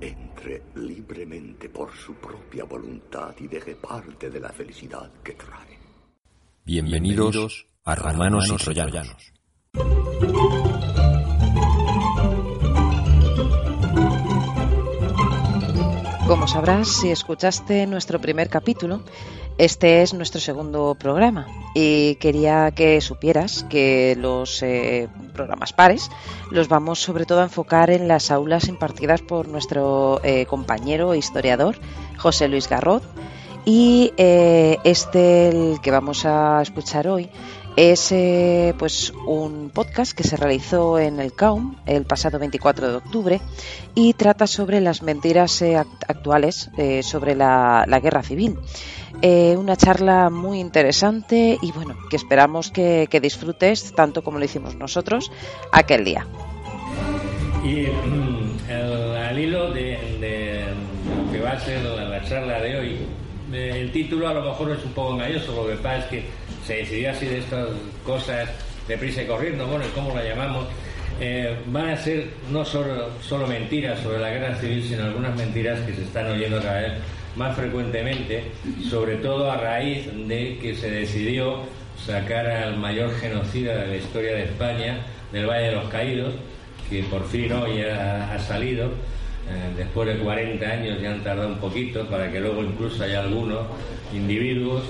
entre libremente por su propia voluntad y deje parte de la felicidad que trae. Bienvenidos a Romanos y Troyanos. Como sabrás, si escuchaste nuestro primer capítulo, este es nuestro segundo programa y quería que supieras que los eh, programas pares los vamos sobre todo a enfocar en las aulas impartidas por nuestro eh, compañero e historiador José Luis Garrod y eh, este el que vamos a escuchar hoy es pues un podcast que se realizó en el CAUM el pasado 24 de octubre y trata sobre las mentiras actuales sobre la, guerra civil. Una charla muy interesante y bueno, que esperamos que, disfrutes tanto como lo hicimos nosotros aquel día. Y mm, al hilo de, lo que va a ser la, charla de hoy, el título a lo mejor es un poco engañoso, lo que pasa es que se decidió así de estas cosas de prisa y corriendo, bueno, ¿cómo la llamamos? Eh, van a ser no solo, solo mentiras sobre la guerra civil, sino algunas mentiras que se están oyendo cada vez más frecuentemente, sobre todo a raíz de que se decidió sacar al mayor genocida de la historia de España, del Valle de los Caídos, que por fin hoy ha, salido, eh, después de 40 años ya han tardado un poquito para que luego incluso haya algunos individuos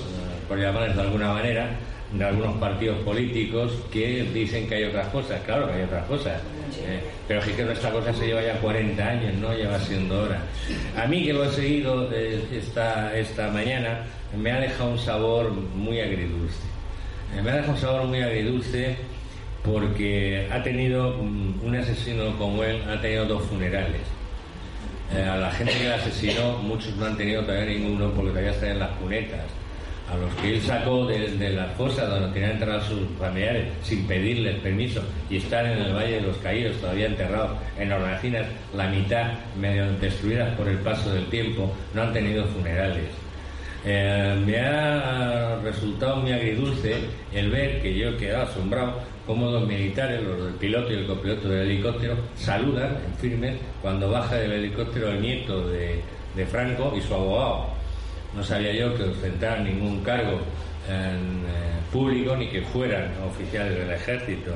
por llamarles de alguna manera, de algunos partidos políticos que dicen que hay otras cosas. Claro que hay otras cosas. Eh, pero es que nuestra cosa se lleva ya 40 años, ¿no? Lleva siendo hora. A mí que lo he seguido eh, esta, esta mañana, me ha dejado un sabor muy agridulce. Eh, me ha dejado un sabor muy agridulce porque ha tenido, mm, un asesino como él, ha tenido dos funerales. a la gente que le asesinó, muchos no han tenido todavía ninguno porque todavía están en las cunetas a los que él sacó de, de las fosas donde tenían enterrados sus familiares sin pedirles permiso y están en el Valle de los Caídos todavía enterrados en hornacinas, la mitad medio destruidas por el paso del tiempo, no han tenido funerales. Eh, me ha resultado muy agridulce el ver que yo he quedado asombrado cómo los militares, los del piloto y el copiloto del helicóptero, saludan en firme cuando baja del helicóptero el nieto de, de Franco y su abogado no sabía yo que ostentaran ningún cargo eh, público ni que fueran oficiales del ejército.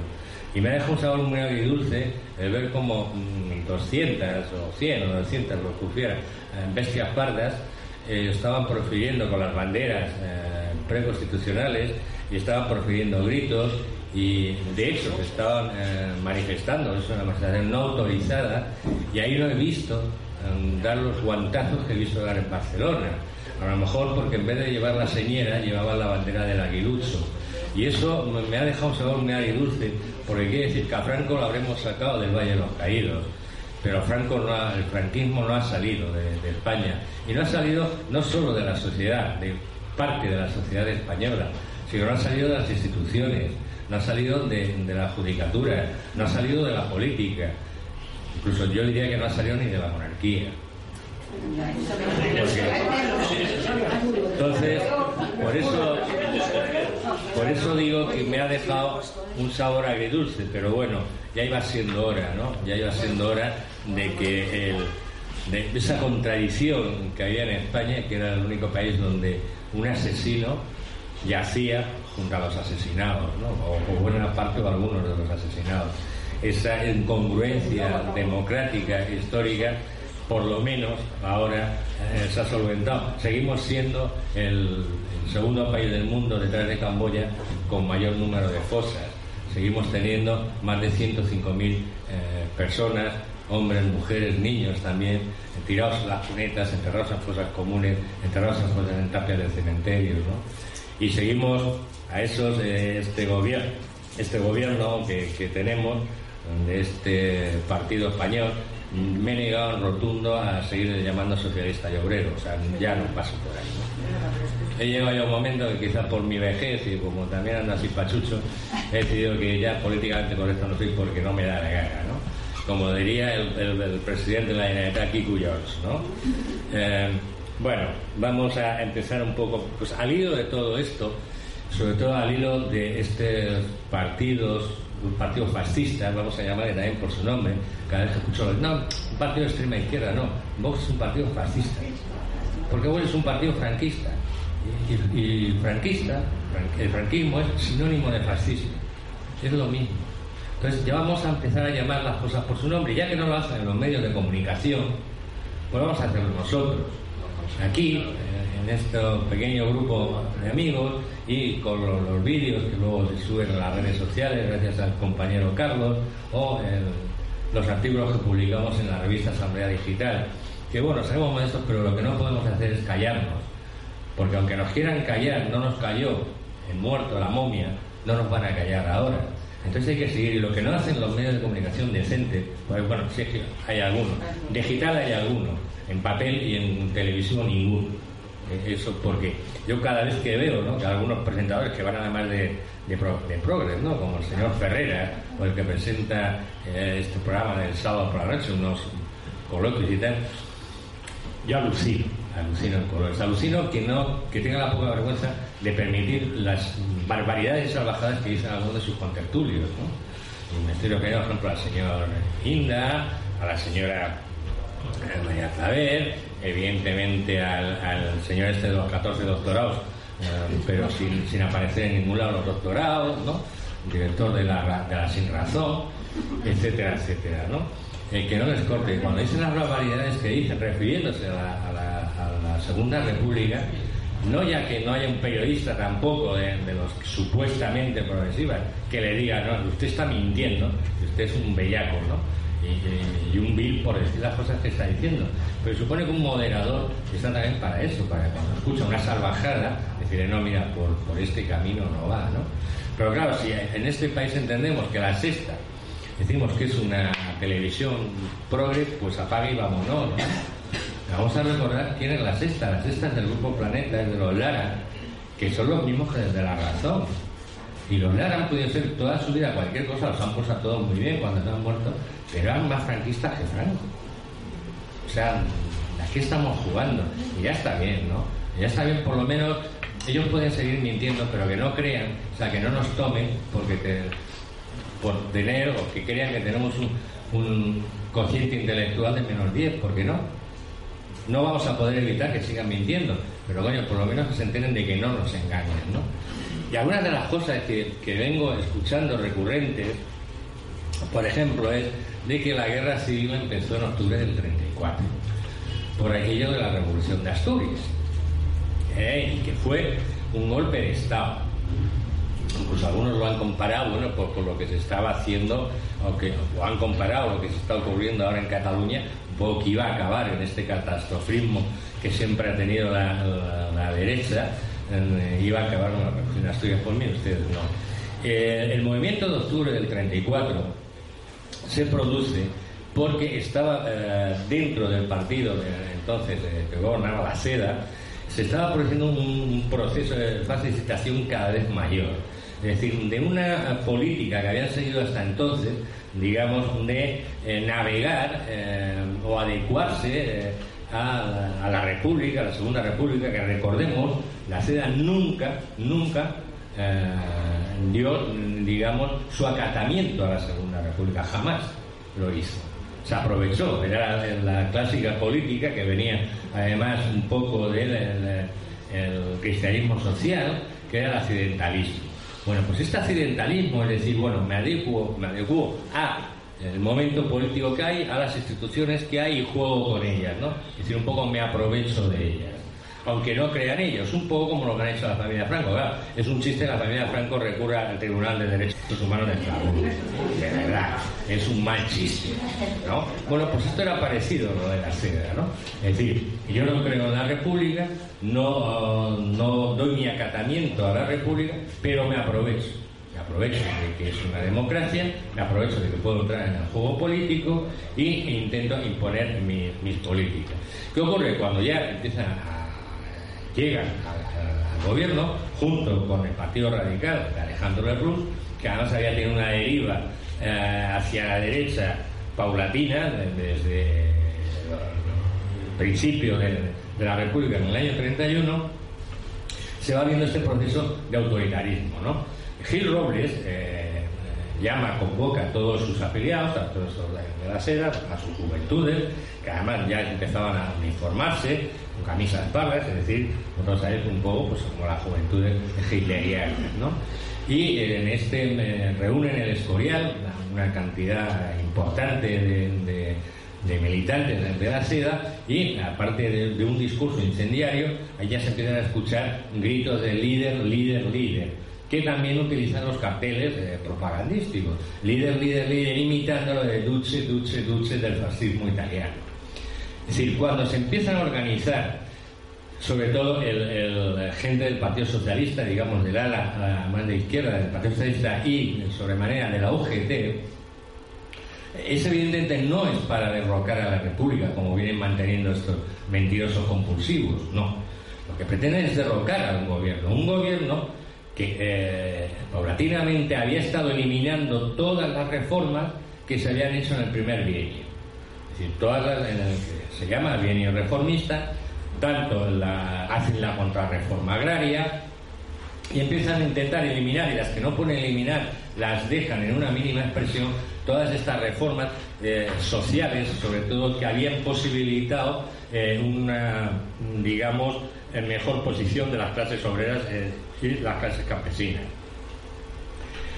Y me dejado un sabor muy agridulce el ver como 200 mm, o 100 o 200, lo que hubieran, bestias pardas eh, estaban profiriendo con las banderas eh, preconstitucionales y estaban profiriendo gritos y de hecho estaban manifestando, es una manifestación no autorizada y ahí lo he visto dar los guantazos que he visto dar en Barcelona a lo mejor porque en vez de llevar la señera llevaba la bandera del aguilucho. Y eso me ha dejado sabor muy agridulce, porque quiere decir que a Franco lo habremos sacado del Valle de los Caídos. Pero Franco no el franquismo no ha salido de, España. Y no ha salido no solo de la sociedad, de parte de la sociedad española, sino no ha salido de las instituciones, no ha salido de, de la judicatura, no ha salido de la política. Incluso yo diría que no ha salido ni de la monarquía. Entonces, por eso, por eso digo que me ha dejado un sabor agridulce, pero bueno, ya iba siendo hora, ¿no? Ya iba siendo hora de que de esa contradicción que había en España, que era el único país donde un asesino yacía junto a los asesinados, ¿no? o, o buena parte o algunos de los asesinados. Esa incongruencia democrática, histórica, por lo menos ahora eh, se ha solventado. Seguimos siendo el, segundo país del mundo detrás de Camboya con mayor número de fosas. Seguimos teniendo más de 105.000 eh, personas, hombres, mujeres, niños también, tirados en las cunetas, enterrados en fosas comunes, enterrados en fosas en tapias de cementerios. ¿no? Y seguimos a esos, eh, este gobierno, este gobierno que, que tenemos, de este partido español, me he negado en rotundo a seguir llamando socialista y obrero, o sea, ya no paso por ahí. He llegado ya un momento que quizás por mi vejez y como también ando así pachucho, he decidido que ya políticamente correcto no soy porque no me da la gana, ¿no? Como diría el, presidente de la Generalitat, Kiku George, ¿no? Eh, bueno, vamos a empezar un poco, pues al hilo de todo esto, sobre todo al hilo de estos partidos un partido fascista, vamos a llamarle también por su nombre, cada vez que escucho, no, un partido de extrema izquierda, no, Vox es un partido fascista, porque Vox es un partido franquista, y, franquista, el franquismo es sinónimo de fascismo, es lo mismo. Entonces ya vamos a empezar a llamar las cosas por su nombre, ya que no lo hacen en los medios de comunicación, pues vamos a hacerlo nosotros. Aquí, en este pequeño grupo de amigos y con los, vídeos que luego se suben a las redes sociales gracias al compañero Carlos o los artículos que publicamos en la revista Asamblea Digital. Que bueno, sabemos modestos, pero lo que no podemos hacer es callarnos. Porque aunque nos quieran callar, no nos cayó el muerto, la momia, no nos van a callar ahora. Entonces hay que seguir. Y lo que no hacen los medios de comunicación decentes, pues bueno, sí hay algunos. Digital hay algunos. En papel y en televisión ninguno. Eso porque yo cada vez que veo que algunos presentadores que van además de, de, de Progress, ¿no? como el señor Ferrera, o el que presenta eh, este programa del sábado por la noche, unos coloquios y tal, yo alucino, alucino en colores. Alucino que, no, que tenga la poca vergüenza de permitir las barbaridades y salvajadas que dicen algunos de sus contertulios. ¿no? Y me estoy refiriendo, por ejemplo, al señor Inda, a la señora eh, María Claver, evidentemente al, señor este de los 14 doctorados, eh, pero sin, aparecer en ningún lado los doctorados, ¿no? director de la, de Sin Razón, etcétera, etcétera. ¿no? Eh, que no les corte. Cuando dicen las barbaridades que dicen, refiriéndose a la, Segunda República, no ya que no haya un periodista tampoco de, los supuestamente progresivas que le diga, no, usted está mintiendo, usted es un bellaco, ¿no? Y, un vil por decir las cosas que está diciendo. Pero supone que un moderador está también para eso, para cuando escucha una salvajada, decirle, no, mira, por, por este camino no va, ¿no? Pero claro, si en este país entendemos que la sexta decimos que es una televisión progre, pues apague y vámonos. ¿no? Vamos a recordar quién es la sexta. La sexta es del grupo Planeta, es de los Lara, que son los mismos que desde la razón. Y los Lara han podido ser toda su vida cualquier cosa, los han puesto todos muy bien cuando se han muerto, pero eran más franquistas que Franco. O sea, aquí estamos jugando? Y ya está bien, ¿no? Ya está bien, por lo menos ellos pueden seguir mintiendo, pero que no crean, o sea, que no nos tomen porque por tener o que crean que tenemos un, consciente intelectual de menos 10, ¿por qué no? No vamos a poder evitar que sigan mintiendo, pero coño, por lo menos que se enteren de que no nos engañen, ¿no? Y algunas de las cosas que, que vengo escuchando recurrentes, por ejemplo, es de que la guerra civil empezó en octubre del 34, por aquello de la revolución de Asturias, ¿eh? y que fue un golpe de Estado incluso algunos lo han comparado, bueno, por, lo que se estaba haciendo, o, que, han comparado lo que se está ocurriendo ahora en Cataluña, un poco que iba a acabar en este catastrofismo que siempre ha tenido la, derecha, eh, iba a acabar revolución Asturias, por mí ustedes no. Eh, el movimiento de octubre del 34 se produce porque estaba eh, dentro del partido de, entonces que gobernaba la seda, se estaba produciendo un, proceso de facilitación cada vez mayor. Es decir, de una política que habían seguido hasta entonces, digamos, de eh, navegar eh, o adecuarse eh, a, la República, a la Segunda República, que recordemos, la seda nunca, nunca dio, digamos, su acatamiento a la Segunda República, jamás lo hizo. Se aprovechó, era la, clásica política que venía además un poco del cristianismo social, que era el accidentalismo. Bueno, pues este accidentalismo, es decir, bueno, me adecuo, me adecuo a el momento político que hay, a las instituciones que hay y juego con ellas, ¿no? Es decir, un poco me aprovecho de ellas aunque no crean ellos, un poco como lo que han hecho la familia Franco. Claro, es un chiste la familia Franco recurra al Tribunal de Derechos Humanos de Estrasburgo. De verdad, es un mal chiste. ¿no? Bueno, pues esto era parecido lo de la seda, ¿no? Es decir, yo no creo en la República, no, no doy mi acatamiento a la República, pero me aprovecho. Aprovecho de que es una democracia, me aprovecho de que puedo entrar en el juego político e intento imponer mis políticas. ¿Qué ocurre? Cuando ya empiezan a llegan al, gobierno junto con el Partido Radical de Alejandro Lerroux, que además había tenido una deriva eh, hacia la derecha paulatina desde el principio de, la República en el año 31, se va viendo este proceso de autoritarismo. ¿no? Gil Robles, eh, llama, convoca a todos sus afiliados, a todos los de la seda, a sus juventudes, que además ya empezaban a uniformarse con camisas pardas, es decir, nosotros sabéis un poco pues, como las juventudes hitlerianas. Y en este eh, reúnen el Escorial una cantidad importante de, militantes de la seda y aparte de, un discurso incendiario, allá se empiezan a escuchar gritos de líder, líder, líder que también utilizan los carteles eh, propagandísticos. Líder, líder, líder, imitando lo de Duce, Duce, Duce del fascismo italiano. Es decir, cuando se empiezan a organizar, sobre todo el, gente del Partido Socialista, digamos, del ala más de izquierda del Partido Socialista y sobremanera de la UGT, es evidentemente no es para derrocar a la República, como vienen manteniendo estos mentirosos compulsivos, no. Lo que pretenden es derrocar a un gobierno. Un gobierno que eh, paulatinamente había estado eliminando todas las reformas que se habían hecho en el primer bienio. Es decir, todas las en el que se llama bienio reformista, tanto la, hacen la contrarreforma agraria y empiezan a intentar eliminar, y las que no pueden eliminar las dejan en una mínima expresión, todas estas reformas eh, sociales, sobre todo que habían posibilitado eh, una, digamos, mejor posición de las clases obreras y las clases campesinas.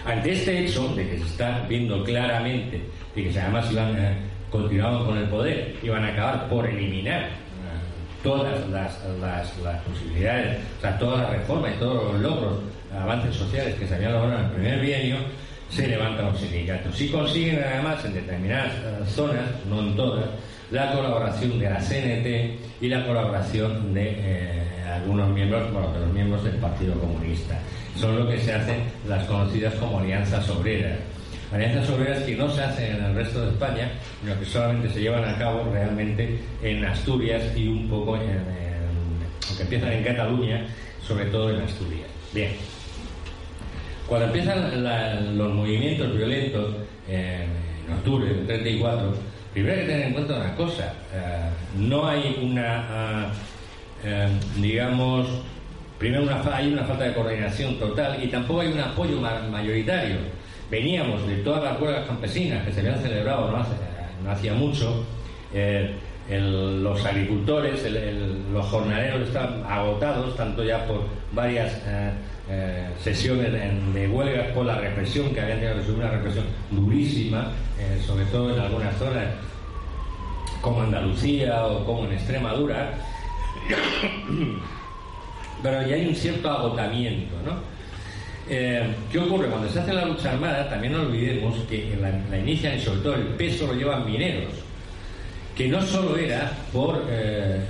Ante este hecho de que se está viendo claramente y que además iban a, continuaban con el poder, iban a acabar por eliminar eh, todas las, las, posibilidades, o sea, todas las reformas y todos los logros, avances sociales que se habían logrado en el primer bienio, se levantan los sindicatos. Si consiguen además en determinadas eh, zonas, no en todas, la colaboración de la CNT y la colaboración de eh, algunos miembros, bueno, de los miembros del Partido Comunista. Son lo que se hacen las conocidas como alianzas obreras. Alianzas obreras que no se hacen en el resto de España, sino que solamente se llevan a cabo realmente en Asturias y un poco en, aunque empiezan en Cataluña, sobre todo en Asturias. Bien. Cuando empiezan los movimientos violentos en octubre del 34, primero hay que tener en cuenta una cosa, eh, no hay una, eh, digamos, primero hay una falta de coordinación total y tampoco hay un apoyo mayoritario. Veníamos de todas las huelgas campesinas que se habían celebrado no, hacía mucho, eh, los agricultores, los jornaleros estaban agotados, tanto ya por varias sesiones de, huelgas, por la represión que habían tenido una represión durísima, sobre todo en algunas zonas como Andalucía o como en Extremadura, pero ya hay un cierto agotamiento, ¿no? Eh, ¿Qué ocurre? Cuando se hace la lucha armada, también no olvidemos que la, la inician y sobre todo el peso lo llevan mineros, que no solo era por eh,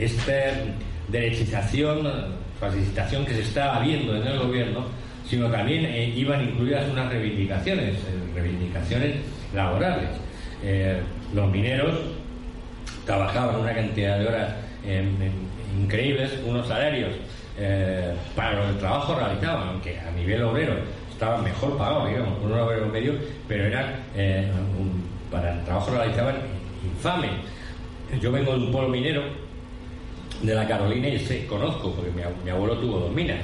esta derechización, facilitación que se estaba viendo en el gobierno, sino también eh, iban incluidas unas reivindicaciones, reivindicaciones laborales. los mineros trabajaban una cantidad de horas increíbles, unos salarios eh, para el trabajo realizaban, aunque a nivel obrero estaban mejor pagados, digamos, con un obrero medio, pero eran eh, para el trabajo realizaban infame. Yo vengo de un pueblo minero de la Carolina y sé, conozco, porque mi, abuelo tuvo dos minas.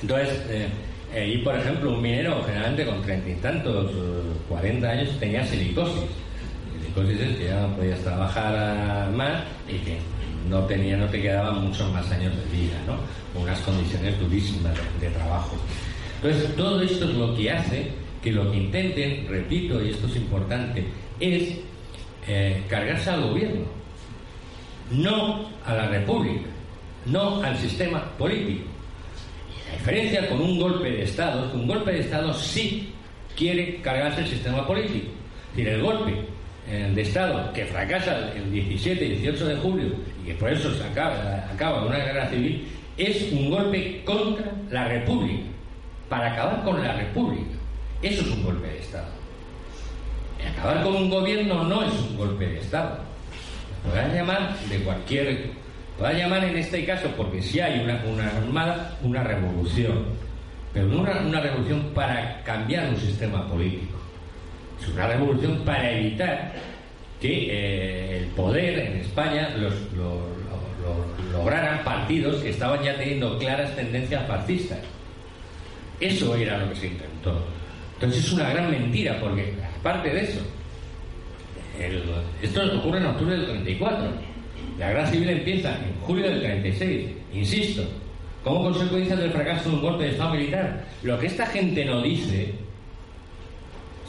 Entonces, eh, y por ejemplo, un minero generalmente con treinta y tantos, cuarenta años tenía silicosis es que ya no podías trabajar más y que no tenía, no te quedaban muchos más años de vida, ¿no? Unas condiciones durísimas de, trabajo. Entonces, todo esto es lo que hace que lo que intenten, repito, y esto es importante, es eh, cargarse al gobierno, no a la república, no al sistema político. la diferencia con un golpe de Estado es que un golpe de Estado sí quiere cargarse el sistema político. Es decir, el golpe de Estado que fracasa el 17 y 18 de julio y que por eso se acaba, acaba una guerra civil, es un golpe contra la República, para acabar con la República. Eso es un golpe de Estado. acabar con un gobierno no es un golpe de Estado. Podrán llamar de cualquier. Podrán llamar en este caso, porque si hay una, una armada, una revolución. Pero no una, una revolución para cambiar un sistema político una revolución para evitar que eh, el poder en España los, lograran partidos que estaban ya teniendo claras tendencias fascistas. Eso era lo que se intentó. Entonces es una gran mentira, porque aparte de eso, esto ocurre en octubre del 34. La guerra civil empieza en julio del 36, insisto, como consecuencia del fracaso de un golpe de Estado militar. Lo que esta gente no dice,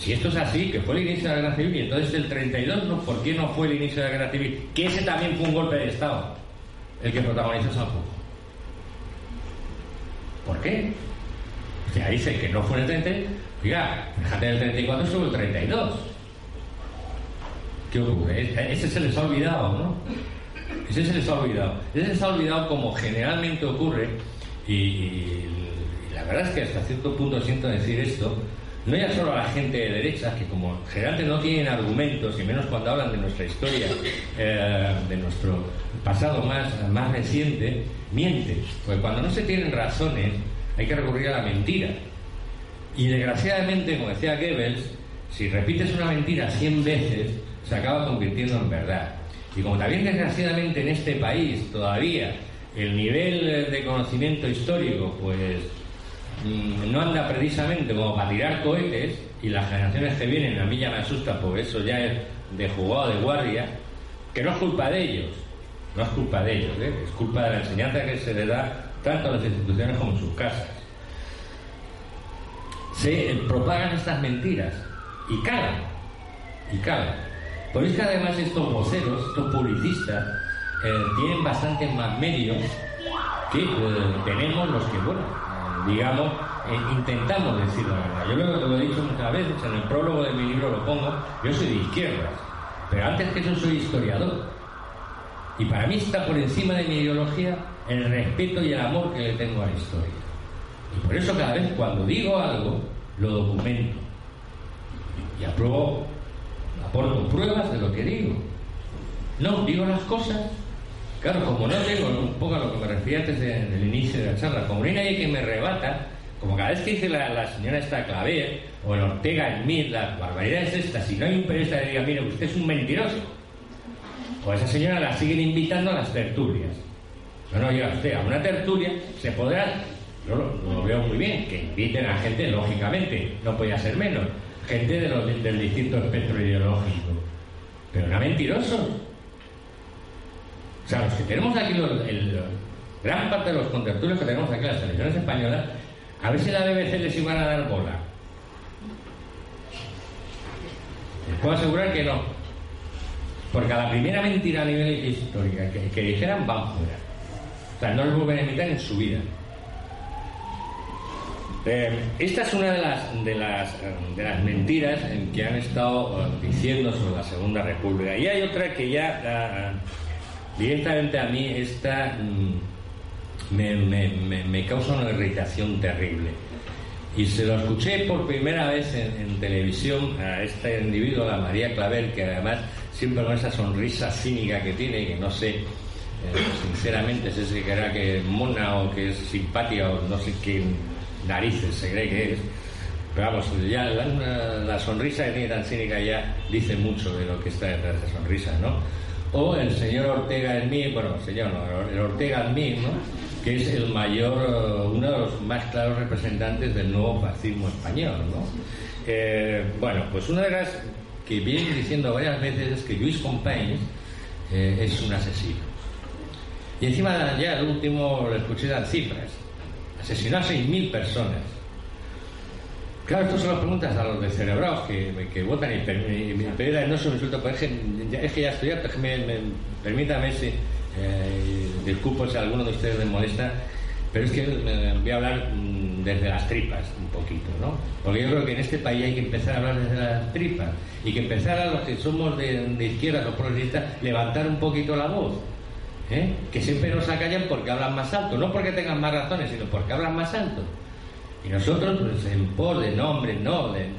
si esto es así, que fue el inicio de la guerra civil, y entonces el 32, no, ¿por qué no fue el inicio de la guerra civil? Que ese también fue un golpe de Estado, el que protagonizó Sanjurjo. ¿Por qué? O sea, dice que no fue en el 30, oiga, fíjate, el 34 sobre el 32. ¿Qué ocurre? Ese se les ha olvidado, ¿no? Ese se les ha olvidado. Ese se les ha olvidado como generalmente ocurre, y, la verdad es que hasta cierto punto siento decir esto, no ya solo a la gente de derecha, que como generalmente no tienen argumentos, y menos cuando hablan de nuestra historia, eh, de nuestro pasado más, más reciente, miente. Porque cuando no se tienen razones, hay que recurrir a la mentira. Y desgraciadamente, como decía Goebbels, si repites una mentira 100 veces, se acaba convirtiendo en verdad. Y como también desgraciadamente en este país todavía el nivel de conocimiento histórico pues no anda precisamente como para tirar cohetes y las generaciones que vienen a mí ya me asusta porque eso ya es de jugado de guardia, que no es culpa de ellos, no es culpa de ellos, ¿eh? es culpa de la enseñanza que se le da tanto a las instituciones como en sus casas. Se propagan estas mentiras y calan, y calan. Por eso además estos voceros, estos publicistas, eh, tienen bastante más medios que eh, tenemos los que, bueno, digamos, eh, intentamos decir la verdad. Yo lo, lo, he dicho muchas veces, en el prólogo de mi libro lo pongo, yo soy de izquierdas, pero antes que eso soy historiador. Y para mí está por encima de mi ideología el respeto y el amor que le tengo a la historia. Y por eso cada vez cuando digo algo, lo documento. Y apruebo, aporto pruebas de lo que digo. No, digo las cosas. Claro, como no tengo un poco a lo que me refería antes del inicio de la charla, como no hay nadie que me rebata, como cada vez que dice la, señora esta Claver o el Ortega en mí, la barbaridad es esta, si no hay un periodista que diga, mire, usted es un mentiroso, pues esa señora la siguen invitando a las tertulias. No, no, llega usted a una tertulia, se podrá, yo lo, veo muy bien, que inviten a gente, lógicamente, no podía ser menos, gente de del distinto espectro ideológico, pero no mentirosos. O sea, los que tenemos aquí, el, gran parte de los contertulios que tenemos aquí en las televisiones españolas, a ver si la BBC les iban a dar bola. Les puedo asegurar que no. Porque a la primera mentira a nivel histórico que, dijeran van fuera. O sea, no les vuelven a imitar en su vida. Eh, esta es una de las, de las, mentiras en que han estado eh, diciendo sobre la Segunda República. Y hay otra que ya ah, directamente a mí esta mm, me, me, me, causa una irritación terrible. Y se lo escuché por primera vez en, televisión a este individuo, a María Clavel, que además siempre con esa sonrisa cínica que tiene, que no sé, eh, sinceramente, si es que que mona o que es simpática o no sé qué narices se cree que es. Pero vamos, ya la, sonrisa que tiene tan cínica ya dice mucho de lo que está detrás de esa sonrisa, ¿no? O el señor Ortega en bueno, señor, no, el Ortega en mí, ¿no? Que es el mayor, uno de los más claros representantes del nuevo fascismo español, ¿no? Eh, bueno, pues una de las que viene diciendo varias veces es que Luis Companys eh, es un asesino. Y encima ya el último lo escuché las cifras. Asesinó a 6.000 personas. Claro, estas son las preguntas a los de cerebrados que, que votan y, y, me piden no se me insulto, es que, es que ya estoy harto, permítame si, eh, disculpo si alguno de ustedes les molesta, pero es que eh, voy a hablar mm, desde las tripas un poquito, ¿no? Porque yo creo que en este país hay que empezar a hablar desde las tripas y que empezar a los que somos de, de izquierda, los progresistas, levantar un poquito la voz. ¿eh? Que siempre nos acallan porque hablan más alto, no porque tengan más razones, sino porque hablan más alto. Y nosotros, pues en pos de nombre, no, de,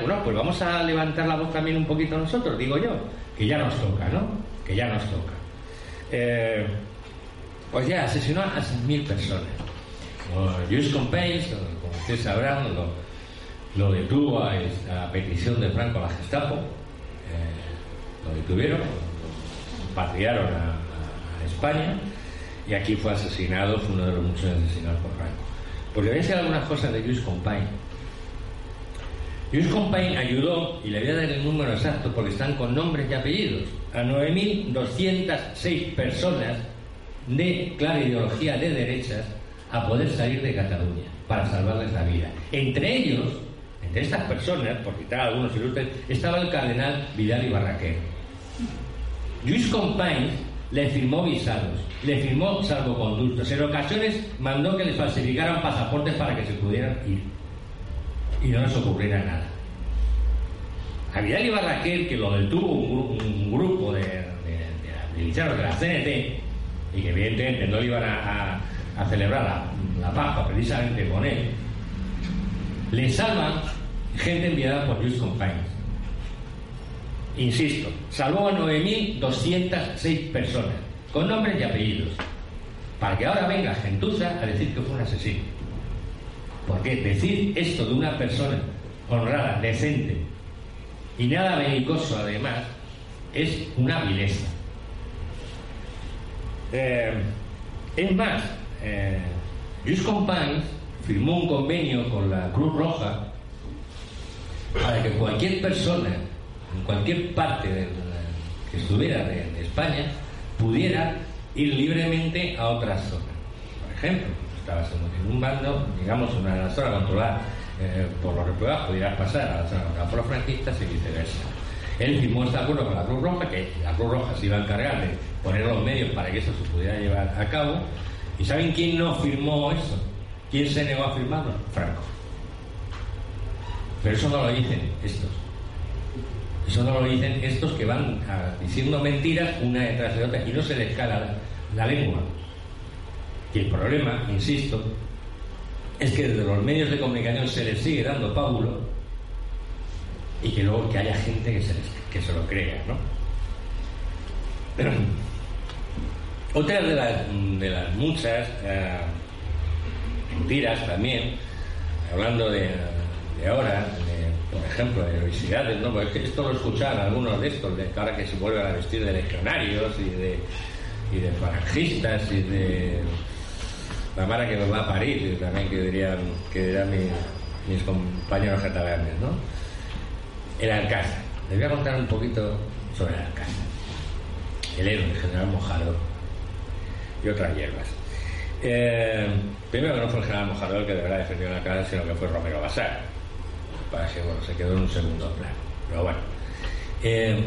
bueno, pues vamos a levantar la voz también un poquito nosotros, digo yo, que ya nos toca, ¿no? Que ya nos toca. Eh, pues ya asesinó a mil personas. Luis Companys, como ustedes sabrán, lo, detuvo a, esta petición de Franco a la Gestapo. Eh, lo detuvieron, lo patriaron a, España y aquí fue asesinado, fue uno de los muchos asesinados por Franco. Porque voy a decir algunas cosas de Luis Compain. Luis Compain ayudó, y le voy a dar el número exacto porque están con nombres y apellidos, a 9.206 personas de clara ideología de derechas a poder salir de Cataluña para salvarles la vida. Entre ellos, entre estas personas, por citar algunos ilustres, estaba el cardenal Vidal y Barraquer. Luis Compain le firmó visados, le firmó salvoconductos. En ocasiones mandó que les falsificaran pasaportes para que se pudieran ir. Y no les ocurriera nada. A Vidal y Barraquer, que lo detuvo un, grupo de, militares de la CNT, y que evidentemente no iban a, celebrar la, la paz precisamente con él, le salvan gente enviada por Luis Compañes. Insisto, salvó a 9.206 personas, con nombres y apellidos, para que ahora venga Gentuza a decir que fue un asesino. Porque decir esto de una persona honrada, decente y nada belicoso además, es una vileza. Eh, es más, eh, Luis firmó un convenio con la Cruz Roja para que cualquier persona, en cualquier parte de que estuviera de, España, pudiera ir libremente a otras zonas. Por ejemplo, estabas en un bando, digamos, una zona controlada eh, por los repúblicos, pudieras pasar a la zona controlada por los franquistas y viceversa. Él firmó este acuerdo con la Cruz Roja, que la Cruz Roja se iba a encargar de poner los medios para que eso se pudiera llevar a cabo. ¿Y saben quién no firmó eso? ¿Quién se negó a firmarlo? Franco. Pero eso no lo dicen estos. Eso no lo dicen estos que van diciendo mentiras una detrás de otra y no se les cala la, lengua. Y el problema, insisto, es que desde los medios de comunicación se les sigue dando pábulo y que luego que haya gente que se, que se lo crea, ¿no? Otra de las, de las muchas eh, mentiras también, hablando de, ahora, por ejemplo, de heroicidades, ¿no? Porque esto lo escuchan algunos de estos, de ahora que se vuelven a vestir de legionarios y de, y de y de la mara que nos va a París, también que dirían, que dirán mis, compañeros catalanes, ¿no? El Alcázar. Les voy a contar un poquito sobre el Alcázar. El héroe, el general Mojado y otras hierbas. Eh, primero que no fue el general Mojador que de verdad defendió la casa, sino que fue Romero Basar. Para que se quedó en un segundo plano. Pero bueno. Eh,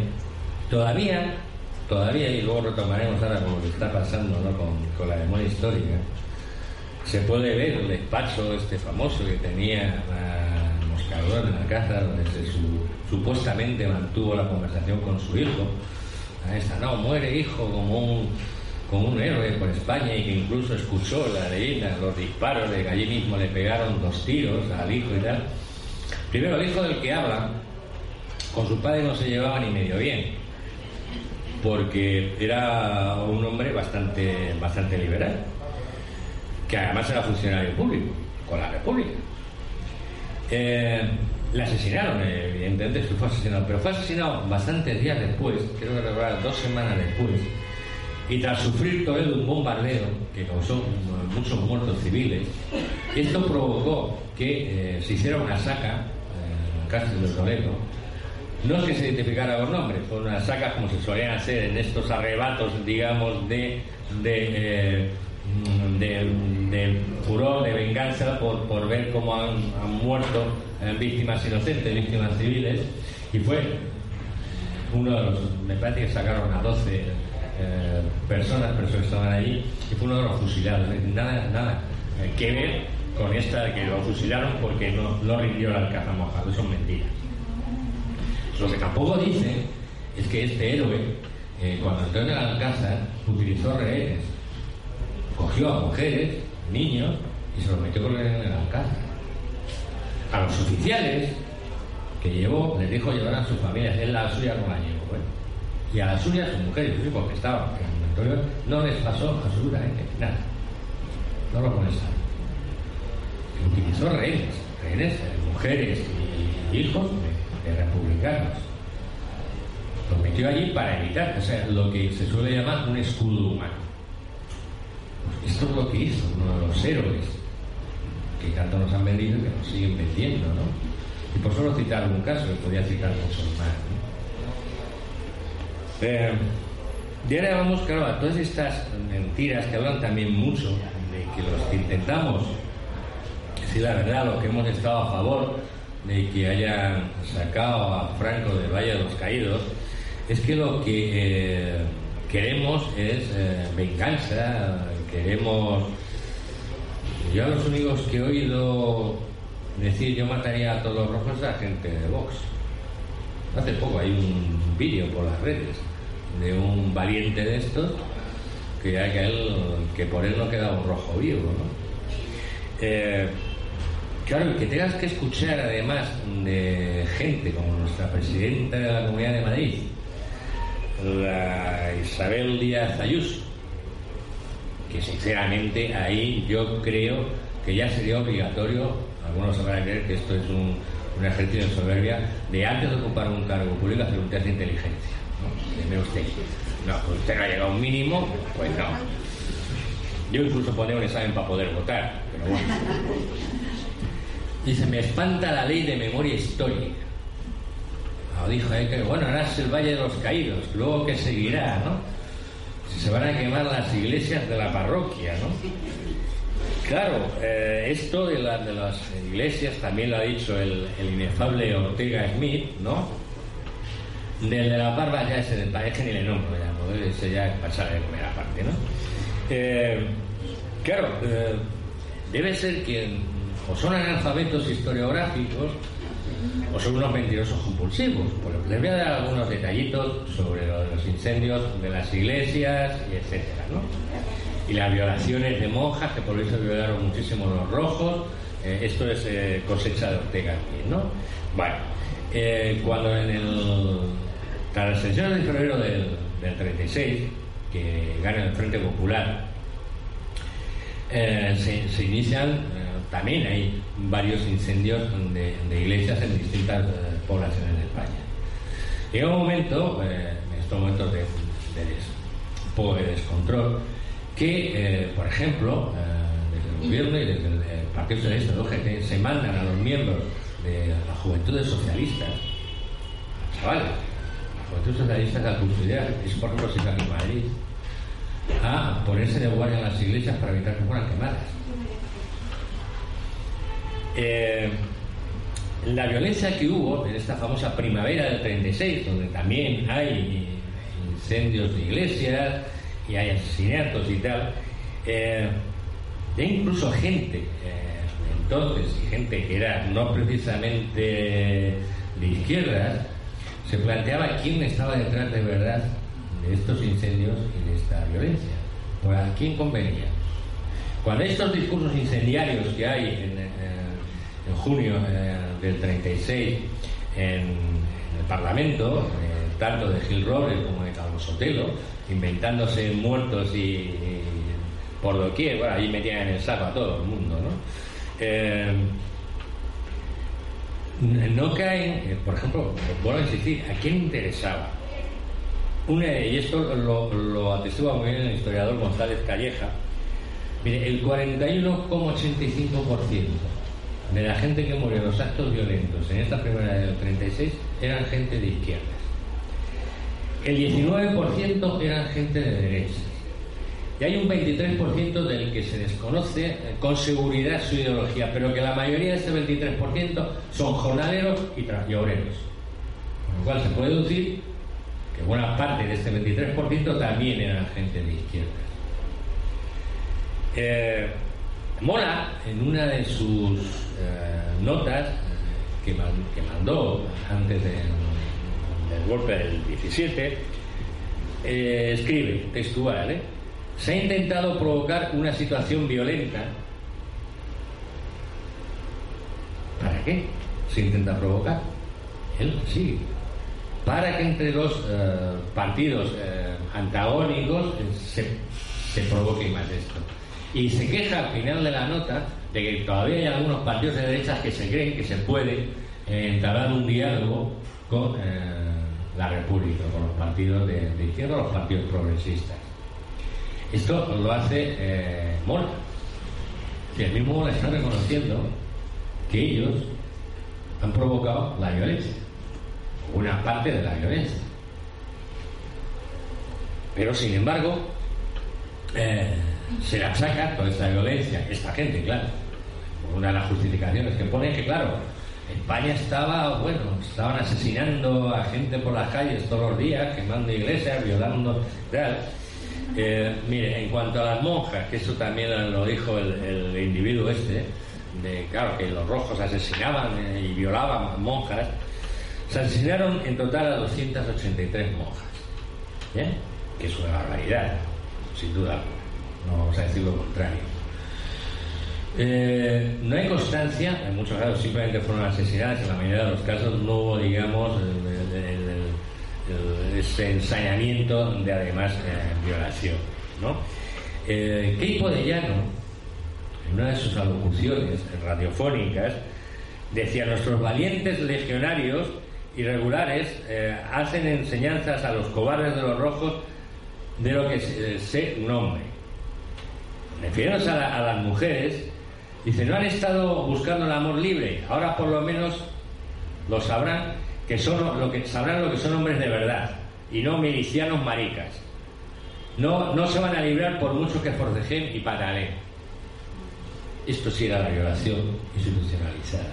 todavía, todavía, y luego retomaremos ahora como que está pasando ¿no? con, con, la memoria histórica, se puede ver el despacho este famoso que tenía la Moscador en la casa, donde se supuestamente mantuvo la conversación con su hijo. Esta, no, muere hijo como un como un héroe por España y que incluso escuchó la leyenda, los disparos de que allí mismo le pegaron dos tiros al hijo y tal. Primero, el hijo del que habla, con su padre no se llevaba ni medio bien, porque era un hombre bastante, bastante liberal, que además era funcionario público, con la República. Eh, le asesinaron, evidentemente, fue asesinado, pero fue asesinado bastantes días después, creo que recordar dos semanas después, y tras sufrir Toledo un bombardeo que causó muchos muertos civiles, esto provocó que eh, se hiciera una saca de Toledo. No es que se identificara por nombre, fue una saca como se solían hacer en estos arrebatos, digamos, de, de, eh, furor, de venganza por, por ver cómo han, muerto eh, víctimas inocentes, víctimas civiles, y fue uno de los, me parece que sacaron a 12 eh, personas, personas que estaban allí, y fue uno de los fusilados. Nada, nada eh, que ver con esta de que lo fusilaron porque no, no rindió el alcázar mojado, son mentiras. Lo que tampoco dice es que este héroe, eh, cuando entró en el alcázar, utilizó rehenes. Cogió a mujeres, niños, y se los metió con en el alcázar. A los oficiales que llevó, les dijo llevar a sus familias, él la suya no la llevó. Bueno, y a las suyas, sus mujeres sus hijos que estaban en el no les pasó absolutamente nada. No lo molestaron. Utilizó rehenes, rehenes, mujeres y hijos de, republicanos. Los metió allí para evitar, o sea, lo que se suele llamar un escudo humano. Pues esto es lo que hizo uno de los héroes que tanto nos han vendido y que nos siguen vendiendo, ¿no? Y por solo citar algún caso, podría citar muchos más. ¿no? Eh, y ahora vamos, claro, a todas estas mentiras que hablan también mucho de que los que intentamos decir la verdad, los que hemos estado a favor de que hayan sacado a Franco del Valle de los Caídos, es que lo que eh, queremos es eh, venganza, queremos... Yo a los únicos que he oído decir yo mataría a todos los rojos es a gente de Vox. Hace poco hay un vídeo por las redes de un valiente de estos que, que por él no queda un rojo vivo. ¿no? Eh, claro, que tengas que escuchar además de gente como nuestra presidenta de la Comunidad de Madrid, la Isabel Díaz Ayuso, que sinceramente ahí yo creo que ya sería obligatorio, algunos sabrán creer que esto es un, un ejercicio de soberbia, de antes de ocupar un cargo público hacer un test de inteligencia. ¿no? Usted, no, pues usted no ha llegado a un mínimo, pues no. Yo incluso pondré un examen para poder votar, pero bueno. Dice, me espanta la ley de memoria histórica. Ah, dijo, que bueno, ahora es el Valle de los Caídos, luego que seguirá, ¿no? Se van a quemar las iglesias de la parroquia, ¿no? Claro, eh, esto de, la, de, las iglesias también lo ha dicho el, el inefable Ortega Smith, ¿no? Del de la barba ya ese parece ni le nombro ya, ¿no? ese ya es pasar de comer aparte, ¿no? Eh, claro, eh, debe ser que o son analfabetos historiográficos o son unos mentirosos compulsivos. Pues les voy a dar algunos detallitos sobre los incendios de las iglesias etcétera, ¿no? Y las violaciones de monjas, que por eso violaron muchísimo los rojos. Eh, esto es eh, cosecha de Ortega aquí, ¿no? Bueno, eh, cuando en el. Tras las elecciones de febrero del, del 36, que gana el Frente Popular, se, inician también hay varios incendios de, iglesias en distintas eh, poblaciones de España. Llega un momento, eh, en estos momentos de, de, descontrol, que, eh, por ejemplo, desde el gobierno y desde el, Partido Socialista de UGT se mandan a los miembros de las juventudes socialistas, chavales, las juventudes socialistas a custodiar, es por ejemplo si en Madrid, a ponerse de guardia en las iglesias para evitar que fueran quemadas. Eh, la violencia que hubo en esta famosa primavera del 36, donde también hay incendios de iglesias y hay asesinatos y tal, eh, e incluso gente, eh, entonces, y gente que era no precisamente de izquierdas, se planteaba quién estaba detrás de verdad de estos incendios y de esta violencia. A quién convenía. Cuando estos discursos incendiarios que hay en, en junio eh, del 36 en, el Parlamento, eh, tanto de Gil Robles como de Carlos Sotelo, inventándose muertos y, y por doquier, bueno, ahí metían en el saco a todo el mundo, ¿no? Eh, caen, por ejemplo, vuelvo a insistir, ¿a quién interesaba? Una, y esto lo, lo atestigua muy bien el historiador González Calleja, mire, el 41,85% de la gente que murió en los actos violentos en esta primera del 36 eran gente de izquierdas. El 19% eran gente de derecha. Y hay un 23% del que se desconoce con seguridad su ideología, pero que la mayoría de ese 23% son jornaleros y, y obreros. Con lo cual se puede deducir que buena parte de este 23% también eran gente de izquierdas. Eh, Mola, en una de sus eh, notas que, man, que, mandó antes de, del golpe del 17, eh, escribe textual, ¿eh? se ha intentado provocar una situación violenta. ¿Para qué se intenta provocar? Él sí. Para que entre eh, partidos antagónicos se provoque más esto. Y se queja al final de la nota de que todavía hay algunos partidos de derechas que se creen que se puede eh, entablar un diálogo con eh, la República, con los partidos de, de, izquierda los partidos progresistas. Esto lo hace eh, Mola. que el mismo le está reconociendo que ellos han provocado la violencia, una parte de la violencia. Pero sin embargo, eh, se le achaca toda esta violencia, esta gente, claro. Una de las justificaciones que pone es que, claro, España estaba, bueno, estaban asesinando a gente por las calles todos los días, quemando iglesias, violando, tal. Eh, mire, en cuanto a las monjas, que eso también lo dijo el, individuo este, de, claro, que los rojos asesinaban eh, y violaban monjas, se asesinaron en total a 283 monjas. ¿Bien? Que es una barbaridad, sin duda, no vamos a decir lo contrario. Eh, no hay constancia, en muchos casos simplemente fueron asesinadas, en la mayoría de los casos no hubo, digamos, ese ensañamiento de además eh, violación. ¿no? Eh, de Llano, en una de sus alocuciones radiofónicas, decía: Nuestros valientes legionarios irregulares eh, hacen enseñanzas a los cobardes de los rojos de lo que se, un hombre. Refiriéndose a, las mujeres, dice: No han estado buscando el amor libre, ahora por lo menos lo sabrán que son lo que sabrán lo que son hombres de verdad y no milicianos maricas. No, no se van a librar por mucho que forcejen y patalen. Esto sí era la violación institucionalizada.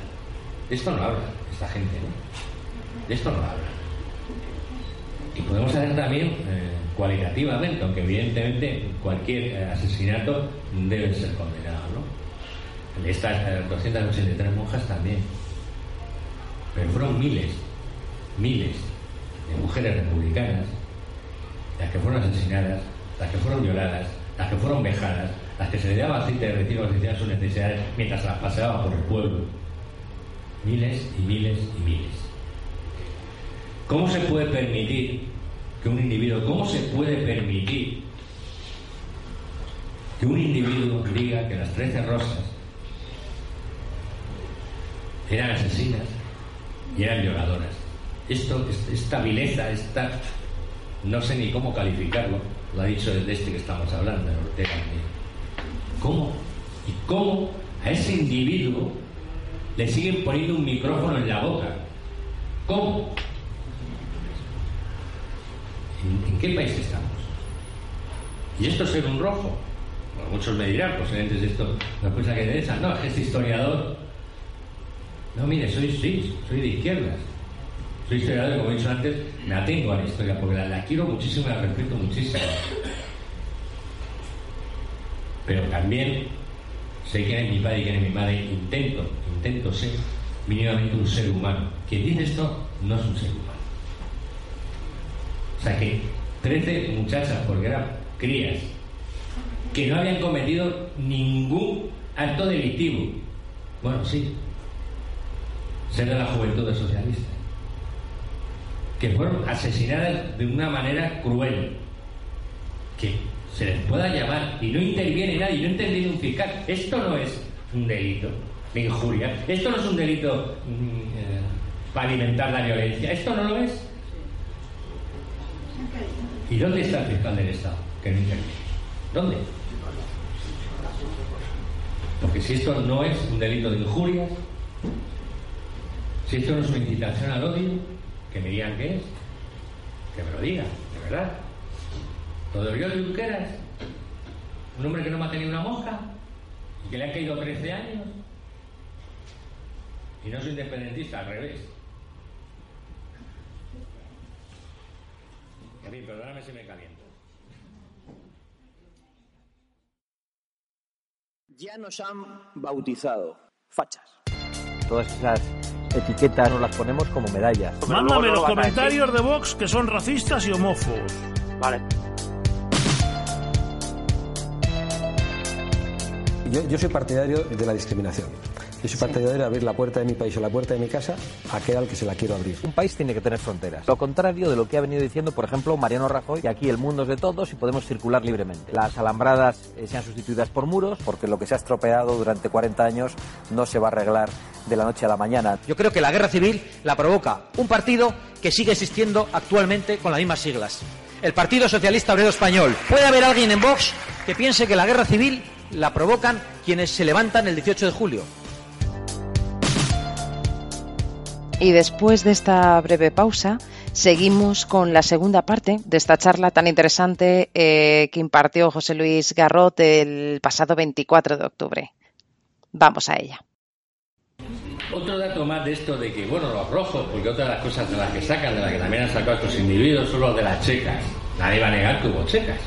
De esto no habla esta gente, ¿no? De esto no habla. Y podemos hacer también eh, cualitativamente, aunque evidentemente cualquier eh, asesinato debe ser condenado, ¿no? Estas 283 eh, monjas también. Pero fueron miles miles de mujeres republicanas, las que fueron asesinadas, las que fueron violadas, las que fueron vejadas, las que se le daba aceite de retiro a sus necesidades mientras las paseaba por el pueblo. Miles y miles y miles. ¿Cómo se puede permitir que un individuo, cómo se puede permitir que un individuo diga que las trece rosas eran asesinas y eran violadoras? esto, esta vileza, esta, no sé ni cómo calificarlo, lo ha dicho el de este que estamos hablando, Ortega. ¿Cómo? ¿Y cómo a ese individuo le siguen poniendo un micrófono en la boca? ¿Cómo? ¿En, qué país estamos? ¿Y esto es ser un rojo? Bueno, muchos me dirán, pues antes de esto, una cosa que de esa, no, es este historiador. No, mire, soy, soy de izquierdas soy historiador, como he dicho antes, me atengo a la historia porque la, quiero muchísimo y la respeto muchísimo. Pero también sé quién es mi padre y quién es mi madre. Intento, intento ser mínimamente un ser humano. Quien dice esto no es un ser humano. O sea que 13 muchachas, porque eran crías, que no habían cometido ningún acto delictivo. Bueno, sí, ser de la juventud socialista que fueron asesinadas de una manera cruel, que se les pueda llamar y no interviene nadie, no interviene un fiscal. Esto no es un delito de injuria, esto no es un delito mm, eh, para alimentar la violencia, esto no lo es. ¿Y dónde está el fiscal del Estado que no interviene? ¿Dónde? Porque si esto no es un delito de injurias, si esto no es una incitación al odio, que me digan qué es, que me lo digan, de verdad. Lo de Oriol Junqueras, un hombre que no me ha tenido una mosca y que le ha caído 13 años. Y no soy independentista, al revés. Perdóname si me caliento. Ya nos han bautizado fachas. Todas esas etiquetas nos las ponemos como medallas. Mándame los comentarios de Vox que son racistas y homófobos. Vale. Yo, yo soy partidario de la discriminación. Yo soy partidario de abrir la puerta de mi país o la puerta de mi casa a aquel al que se la quiero abrir. Un país tiene que tener fronteras. Lo contrario de lo que ha venido diciendo, por ejemplo, Mariano Rajoy, que aquí el mundo es de todos y podemos circular libremente. Las alambradas eh, sean sustituidas por muros, porque lo que se ha estropeado durante 40 años no se va a arreglar de la noche a la mañana. Yo creo que la guerra civil la provoca un partido que sigue existiendo actualmente con las mismas siglas. El Partido Socialista Obrero Español. ¿Puede haber alguien en Vox que piense que la guerra civil la provocan quienes se levantan el 18 de julio. Y después de esta breve pausa, seguimos con la segunda parte de esta charla tan interesante eh, que impartió José Luis Garrot el pasado 24 de octubre. Vamos a ella. Otro dato más de esto de que, bueno, los rojos, porque otra de las cosas de las que sacan, de las que también han sacado estos individuos, son los de las checas. Nadie va a negar que hubo checas.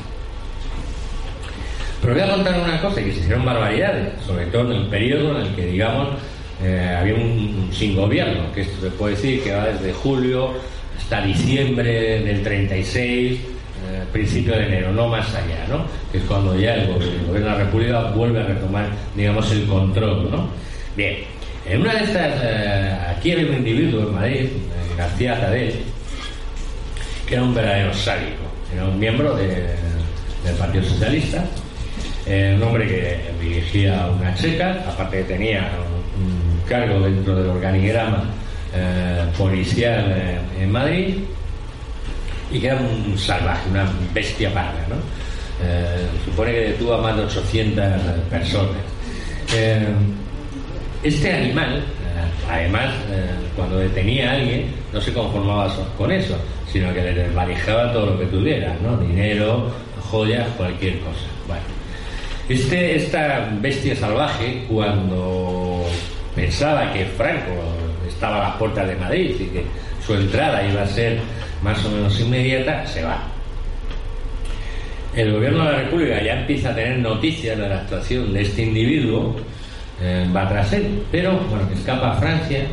Pero voy a contar una cosa, que se hicieron barbaridades, sobre todo en el periodo en el que, digamos, eh, había un, sin gobierno, que esto se puede decir que va desde julio hasta diciembre del 36, eh, principio de enero, no más allá, ¿no? Que es cuando ya el gobierno, de la República vuelve a retomar, digamos, el control, ¿no? Bien, en una de estas, eh, aquí había un individuo en Madrid, García Tadeo, que era un verdadero sádico, era un miembro del Partido Socialista, un hombre que dirigía una checa, aparte que tenía un, cargo dentro del organigrama eh, policial eh, en Madrid, y que era un salvaje, una bestia parda, ¿no? Eh, supone que detuvo a más de 800 personas. este animal, además, cuando detenía a alguien, no se conformaba con eso, sino que le desvalijaba todo lo que tuviera, ¿no? Dinero, joyas, cualquier cosa. Bueno, este, esta bestia salvaje, cuando pensaba que Franco estaba a las puertas de Madrid y que su entrada iba a ser más o menos inmediata, se va. El gobierno de la República ya empieza a tener noticias de la actuación de este individuo, eh, va tras él, pero bueno, escapa a Francia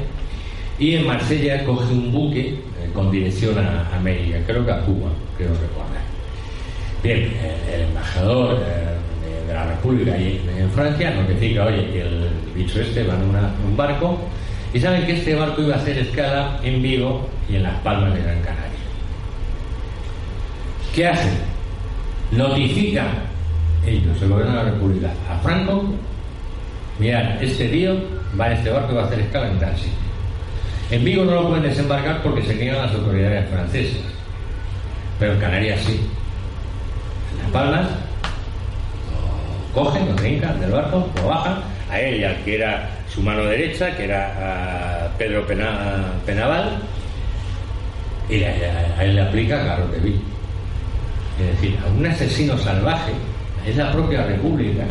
y en Marsella coge un buque eh, con dirección a América, creo que a Cuba, creo recordar. Bien, eh, el embajador de la República y en Francia notifica, oye, que el bicho este va en, un barco y saben que este barco iba a hacer escala en Vigo y en Las Palmas de Gran Canaria. ¿Qué hacen? Notifican ellos, el gobierno de la República, a Franco, mirad, este tío va en este barco y va a hacer escala en tal En Vigo no lo pueden desembarcar porque se niegan las autoridades francesas, pero en Canarias sí. En Las Palmas cogen, lo trincan del barco, lo bajan, a él y al que era su mano derecha, que era Pedro Penaval, y a, él le aplica garrote vil. Es decir, a un asesino salvaje, es la propia República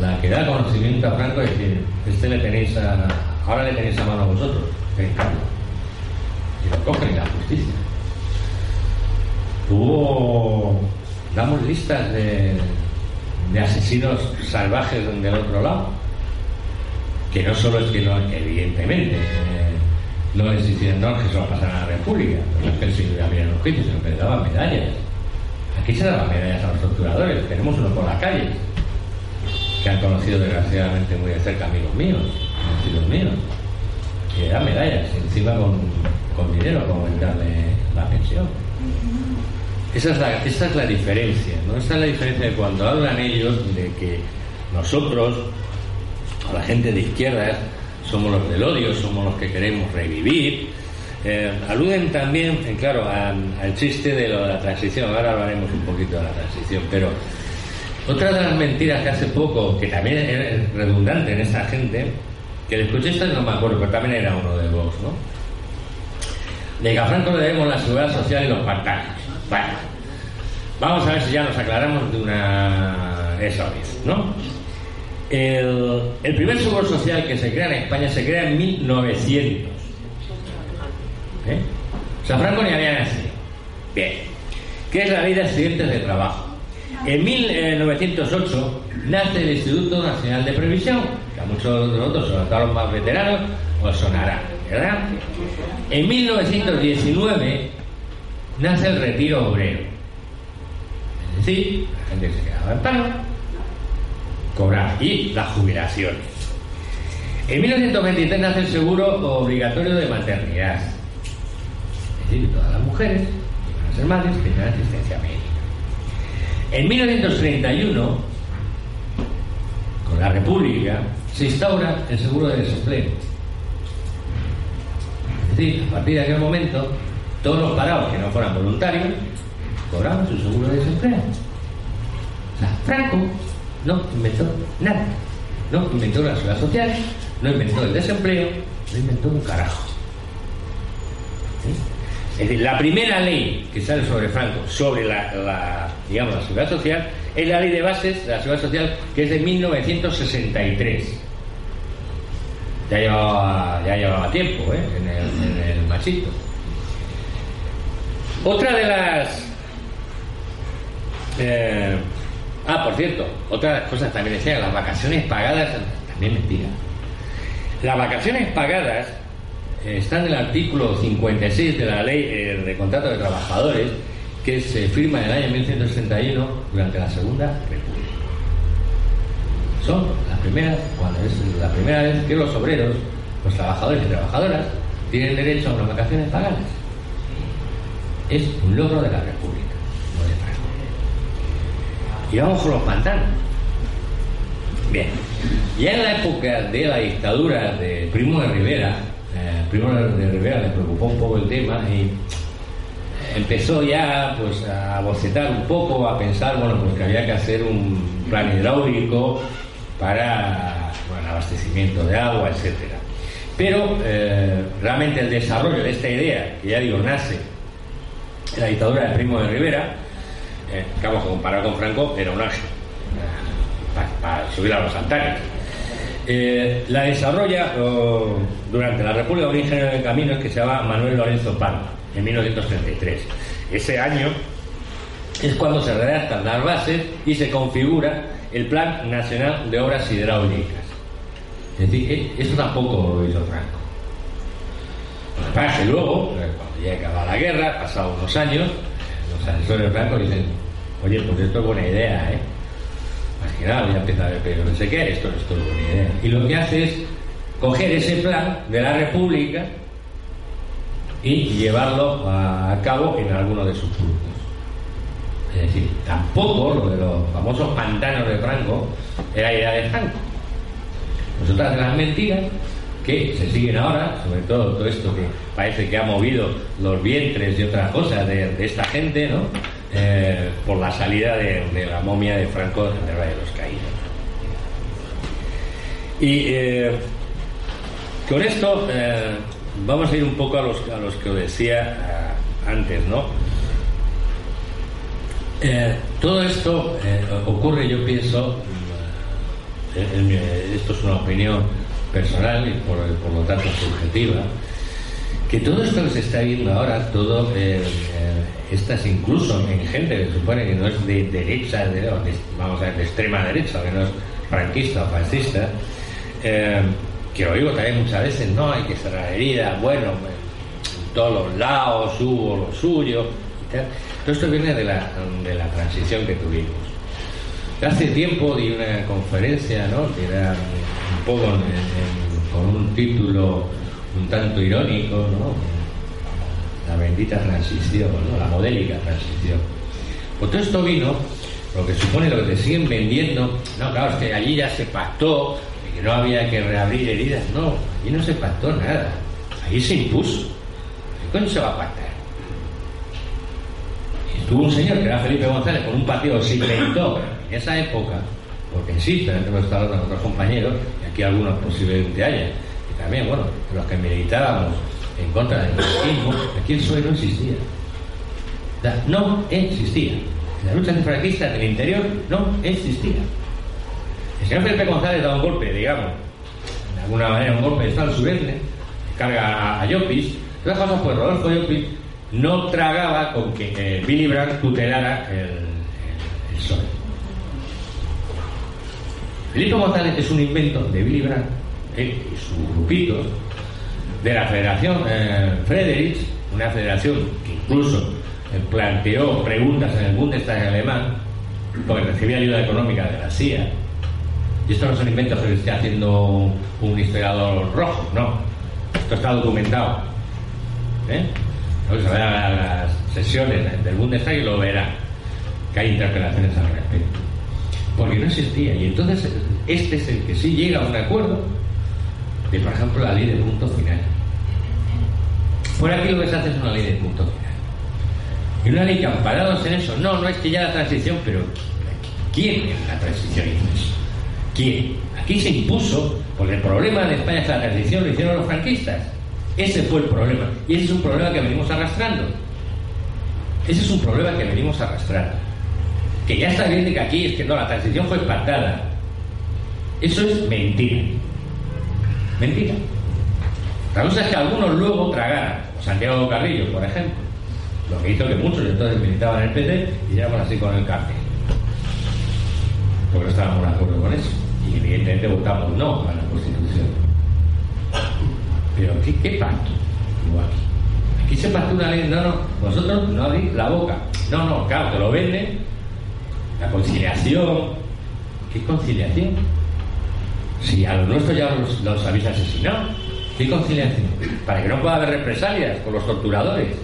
la que da conocimiento a Franco y decir, este le tenéis a, ahora le tenéis a mano a vosotros, Y lo cogen en la justicia. Hubo, damos listas de, de asesinos salvajes del otro lado. Que no solo es que no, evidentemente, eh, no les hicieron, no que solo pasaran a la República, no es que se habían los juicios, sino que les daban medallas. Aquí se daban medallas a los torturadores, tenemos uno por la calle, que han conocido desgraciadamente muy de cerca amigos míos, conocidos míos, que le dan medallas, encima con, con dinero para aumentarle la pensión. Esa es, la, esa es la diferencia, ¿no? Esa es la diferencia de cuando hablan ellos de que nosotros, o la gente de izquierdas, somos los del odio, somos los que queremos revivir. Eh, aluden también, eh, claro, al chiste de, lo de la transición. Ahora hablaremos un poquito de la transición, pero otra de las mentiras que hace poco, que también es redundante en esta gente, que le escuché esta no me acuerdo, pero también era uno de Vox, ¿no? De que a Franco le debemos la seguridad social y los pantanos. Bueno, vamos a ver si ya nos aclaramos de una esa vez, ¿no? El, primer seguro social que se crea en España se crea en 1900. ¿Eh? O sea, Franco ni había nacido. Bien. ¿Qué es la ley de accidentes de trabajo? En 1908 nace el Instituto Nacional de Previsión, que a muchos de nosotros, sobre todo los más veteranos, os sonará, ¿verdad? En 1919 nace el retiro obrero. Es decir, la gente se quedaba en paro, cobrar y las jubilaciones. En 1923 nace el seguro obligatorio de maternidad. Es decir, todas las mujeres que van a ser madres tendrán asistencia médica. En 1931, con la República, se instaura el seguro de desempleo. Es decir, a partir de aquel momento, todos los parados que no fueran voluntarios cobraban su seguro de desempleo. O sea, Franco no inventó nada. No inventó la seguridad social, no inventó el desempleo, no inventó un carajo. Es decir, la primera ley que sale sobre Franco, sobre la, la, digamos, la seguridad social, es la ley de bases de la seguridad social, que es de 1963. Ya llevaba, ya llevaba tiempo ¿eh? en el machito. Otra de las eh, ah, por cierto, otra de las cosas también decía, las vacaciones pagadas, también mentira. Las vacaciones pagadas están en el artículo 56 de la ley eh, de contrato de trabajadores que se firma en el año 1961 durante la Segunda República. Son las primeras, cuando es la primera vez que los obreros, los trabajadores y trabajadoras tienen derecho a unas vacaciones pagadas. Es un logro de la República. Y vamos con los pantanos. Bien, ya en la época de la dictadura de Primo de Rivera, eh, Primo de Rivera le preocupó un poco el tema y empezó ya pues a bocetar un poco, a pensar bueno pues que había que hacer un plan hidráulico para bueno, el abastecimiento de agua, etcétera. Pero eh, realmente el desarrollo de esta idea, que ya digo, nace la dictadura de Primo de Rivera, eh, que vamos a comparar con Franco, era un ángel para, subir a los altares. Eh, la desarrolla durante la República un ingeniero de caminos que se llama Manuel Lorenzo Palma, en 1933. Ese año es cuando se redactan las bases y se configura el Plan Nacional de Obras Hidráulicas. Es decir, eh, eso tampoco lo hizo Franco. Que luego, cuando ya acaba la guerra, pasado unos años, los asesores Franco dicen, oye, pues esto es buena idea, ¿eh? Más que nada, a ver, pero no sé qué, esto, esto es buena idea. Y lo que hace es coger ese plan de la República y llevarlo a cabo en alguno de sus puntos. Es decir, tampoco lo de los famosos pantanos de Franco era idea de Franco. Pues otras de las mentiras que se siguen ahora, sobre todo todo esto que parece que ha movido los vientres y otras cosas de, de esta gente, ¿no? Eh, por la salida de, de, la momia de Franco el Valle de los Caídos. Y eh, con esto eh, vamos a ir un poco a los, a los que os decía antes, ¿no? todo esto ocurre, yo pienso, esto es una opinión personal y por, por, lo tanto subjetiva, que todo esto que se está viendo ahora, todo, eh, eh, estas incluso en gente que supone que no es de derecha, de, de, vamos a ver, de extrema derecha, que no es franquista o fascista, eh, que oigo también muchas veces, no, hay que cerrar heridas, bueno, en todos los lados hubo lo suyo, y. Todo esto viene de la, de la transición que tuvimos. Hace tiempo di una conferencia, ¿no? Era poco en, en, con un título un tanto irónico, ¿no? La bendita transición, ¿no? La modélica transición. Pues todo esto vino, lo que supone lo que te siguen vendiendo, no, claro, es que allí ya se pactó, que no había que reabrir heridas, no, allí no se pactó nada, allí se impuso. ¿Qué coño se va a pactar? Estuvo un señor que era Felipe González con un partido se inventó en esa época, porque insisto, hemos estado con otros compañeros, y aquí algunos posiblemente haya, y también, bueno, los que militábamos en contra del franquismo, aquí el PSOE no existía. No existía. La lucha antifranquista del interior no existía. El señor Felipe González da un golpe, digamos, de alguna manera un golpe de Estado sureste, carga a Llopis, las cosas pues Rodolfo Llopis no tragaba con que eh, Billy Brandt tutelara el, el. González es un invento de Billy Brandt eh, y sus grupitos de la Federación eh, una federación que incluso eh, planteó preguntas en el Bundestag alemán porque recibía ayuda económica de la CIA. Y esto no son inventos que esté haciendo un historiador rojo, no. Esto está documentado. ¿Eh? Pues se vayan a las sesiones del Bundestag y lo verán, que hay interpelaciones al respecto. Porque no existía. Y entonces este es el que sí llega a un acuerdo de, por ejemplo, la ley de punto final. Por aquí lo que se hace es una ley de punto final. Y una ley que amparados en eso, no, no es que ya la transición, pero ¿Quién la transición? ¿Quién? Aquí se impuso, porque el problema de España es la transición lo hicieron los franquistas. Ese fue el problema. Y ese es un problema que venimos arrastrando. Ese es un problema que venimos arrastrando. Que ya está bien de que aquí es que no, la transición fue pactada. Eso es mentira. Mentira. La cosa es que algunos luego tragaran, Santiago Carrillo, por ejemplo, lo que hizo que muchos entonces militaban en el PT y llegamos así con el cartel. Porque no estábamos de acuerdo con eso. Y evidentemente votamos no a la Constitución. Pero ¿qué, qué pacto? Igual. Aquí se pactó una ley, no, no, vosotros no abrís la boca. No, no, claro, te lo venden. La conciliación. ¿Qué conciliación? Si a los nuestros ya los, los habéis asesinado. ¿Qué conciliación? Para que no pueda haber represalias con los torturadores.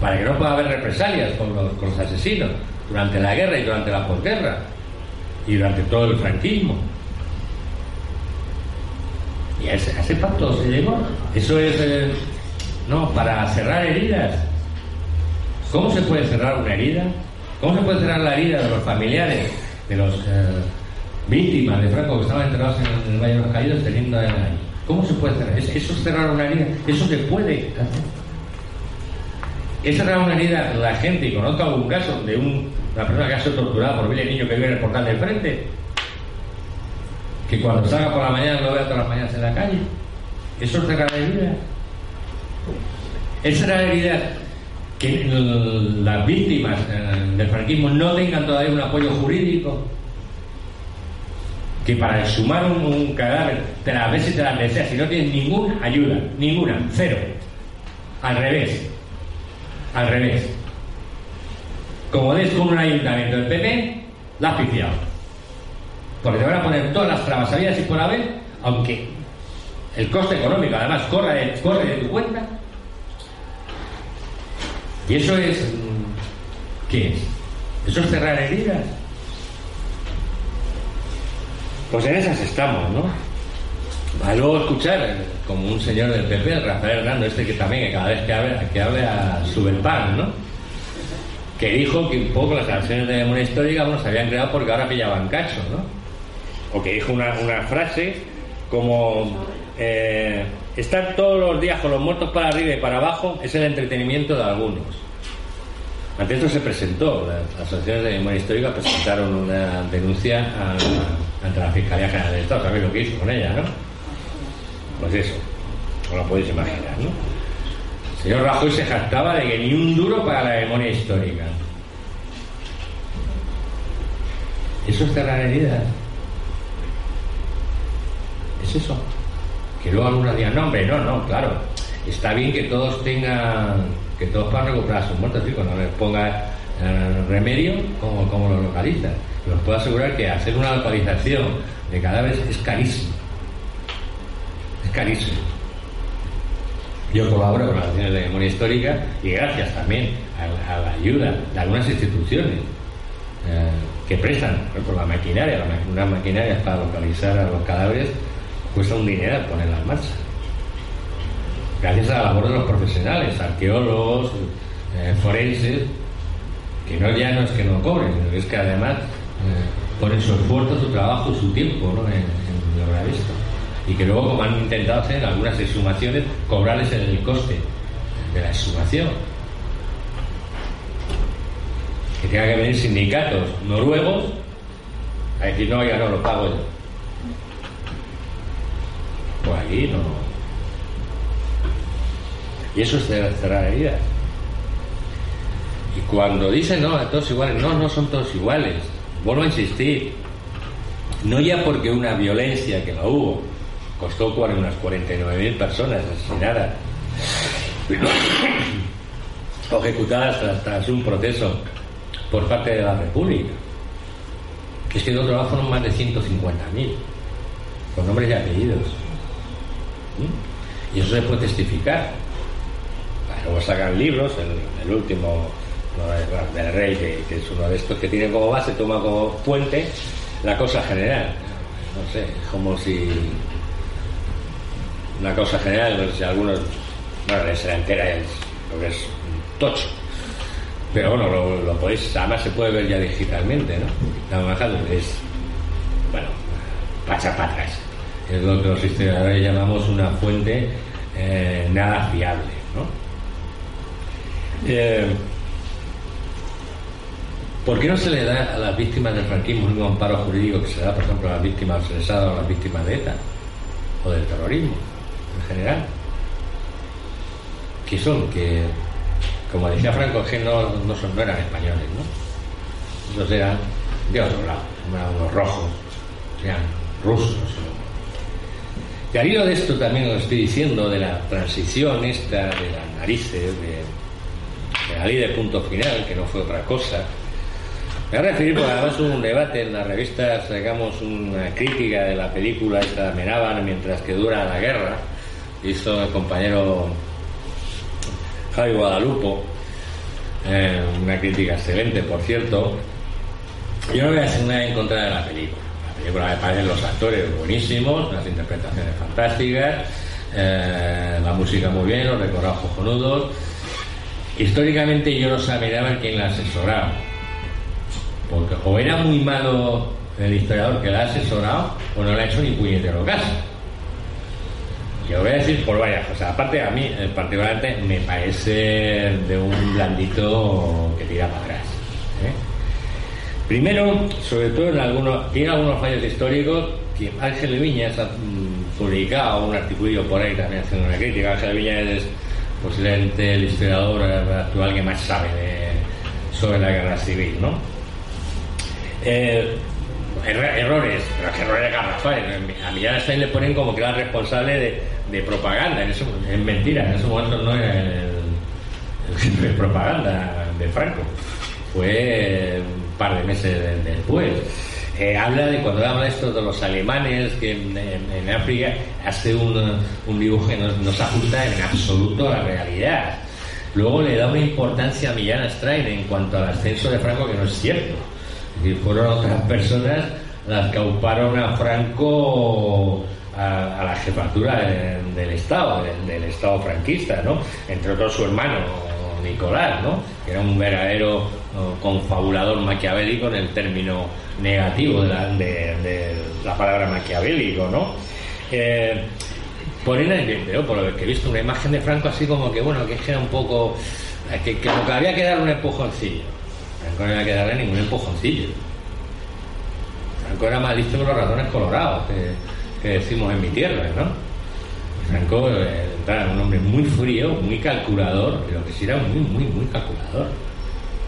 Para que no pueda haber represalias con los, con los asesinos durante la guerra y durante la posguerra y durante todo el franquismo. Y a ese, a ese pacto se llegó. Eso es, eh, no, para cerrar heridas. ¿Cómo se puede cerrar una herida? ¿Cómo se puede cerrar la herida de los familiares, de los eh, víctimas de Franco que estaban enterrados en el, Valle de los Caídos teniendo ahí? ¿Cómo se puede cerrar? Es- Eso es cerrar una herida. Eso se puede hacer. Es cerrar una herida la gente, y conozco algún caso de un- una persona que ha sido torturada por ver el niño que vive en el portal de enfrente, que cuando salga por la mañana lo vea todas las mañanas en la calle. Eso es cerrar heridas. Es cerrar heridas que las víctimas eh, del franquismo no tengan todavía un apoyo jurídico. Que para exhumar un, cadáver, te la ves y te la deseas, si no tienes ninguna ayuda, ninguna, cero. Al revés. Al revés. Como des con un ayuntamiento del PP, la has piciado. Porque te van a poner todas las trabas habidas y por haber, aunque el coste económico además corre corre de tu cuenta. Y eso es. mm, ¿Qué es? Eso es cerrar heridas. Pues en esas estamos, ¿no? A luego escuchar, eh, como un señor del PP, el Rafael Hernando, este que también, que cada vez que habla, que habla sube el pan, ¿no? Que dijo que un poco las canciones de memoria histórica bueno, se habían creado porque ahora pillaban cacho, ¿no? O que dijo una, una frase como eh, estar todos los días con los muertos para arriba y para abajo es el entretenimiento de algunos. Ante esto se presentó, las asociaciones de memoria histórica presentaron una denuncia ante la Fiscalía General del Estado, ¿sabéis lo que hizo con ella, no? Pues eso, no lo podéis imaginar, ¿no? El señor Rajoy se jactaba de que ni un duro para la memoria histórica. Eso es cerrar heridas. Es eso. Que luego algunos digan, no, hombre, no, no, claro. Está bien que todos tengan, que todos puedan recuperar sus muertos, sí, cuando les ponga eh, remedio, como, como lo localizan. Pero os puedo asegurar que hacer una localización de cadáveres es carísimo. Es carísimo. Yo colaboro con las acciones de memoria histórica y gracias también a, a la ayuda de algunas instituciones eh, que prestan por la maquinaria, unas maquinarias para localizar a los cadáveres, cuesta un dinero ponerla en marcha. Gracias a la labor de los profesionales, arqueólogos, eh, forenses, que no ya no es que no cobren, sino que es que además eh, ponen su esfuerzo, su trabajo, su tiempo ¿no? en, en lograr esto. Y que luego, como han intentado hacer algunas exhumaciones, cobrarles el coste de la exhumación. Que tenga que venir sindicatos noruegos a decir, no, ya no, lo pago yo. Pues aquí no. Y eso es cer- cerrar heridas. Y cuando dicen, no, todos iguales, no, no son todos iguales. Vuelvo a insistir. No ya porque una violencia que la hubo costó unas 49.000 personas asesinadas o ejecutadas tras, un proceso por parte de la República. Es que de lado fueron más de 150.000 con nombres y apellidos. ¿Mm? Y eso se puede testificar. Luego sacan libros, el, último ¿no? del rey, que, es uno de estos que tiene como base, toma como fuente la cosa general. No sé, es como si una cosa general, no sé si algunos, bueno, la entera es lo que es tocho. Pero bueno, lo, podéis, además se puede ver ya digitalmente, ¿no? La es, bueno, pacha para atrás. Es lo que los historiadores llamamos una fuente eh, nada fiable, ¿no? Eh, ¿Por qué no se le da a las víctimas del franquismo mismo amparo jurídico que se da, por ejemplo, a las víctimas, se les ha dado a las víctimas de ETA o del terrorismo en general? Que son que, como decía Franco, que no, no, son, no eran españoles, ¿no? Esos eran de otro lado, eran unos rojos, eran rusos. Y al hilo de esto también os estoy diciendo de la transición esta de las narices, de, de la ley de punto final, que no fue otra cosa, me voy a referir porque además hubo un debate en la revista, sacamos una crítica de la película esta Menaban mientras que dura la guerra. Hizo el compañero Javi Guadalupo, eh, una crítica excelente, por cierto. Yo no voy a decir nada en contra de la película. La película me parecen los actores buenísimos, las interpretaciones fantásticas, eh, la música muy bien, los recordados cojonudos. Históricamente yo no sabía quién la asesoraba porque o era muy malo el historiador que la ha asesorado o no le ha hecho ni puñetero caso. Yo voy a decir por varias cosas. Aparte, a mí particularmente me parece de un blandito que tira para atrás. ¿eh? Primero, sobre todo en algunos, tiene algunos fallos históricos que Ángel Viñas ha mm, publicado un artículo por ahí también haciendo una crítica. Ángel Viñas es posiblemente el historiador actual que más sabe sobre la guerra civil, ¿no? Eh, errores, pero errores garrafales. A Millán Stein le ponen como que era responsable de, propaganda. En eso, es mentira, en ese momento no era propaganda de Franco. Fue par de meses después. Eh, habla de cuando habla esto de los alemanes que en, en, en África hace un, un dibujo que no, se ajusta en absoluto a la realidad. Luego le da una importancia a Millán Stein en cuanto al ascenso de Franco que no es cierto y fueron otras personas las que auparon a Franco a, a la jefatura de, del Estado, del, del, Estado franquista, ¿no? Entre otros su hermano Nicolás, ¿no? Que era un verdadero confabulador maquiavélico en el término negativo de la, de, la palabra maquiavélico, ¿no? Eh, ponen el pero por lo que he visto una imagen de Franco así como que bueno que era un poco que, que, que había que dar un empujoncillo Franco no había que darle ningún empujoncillo. Franco era más listo que los ratones colorados, que, que decimos en mi tierra, ¿no? Franco eh, era un hombre muy frío, muy calculador, pero que sí era muy, muy, muy calculador.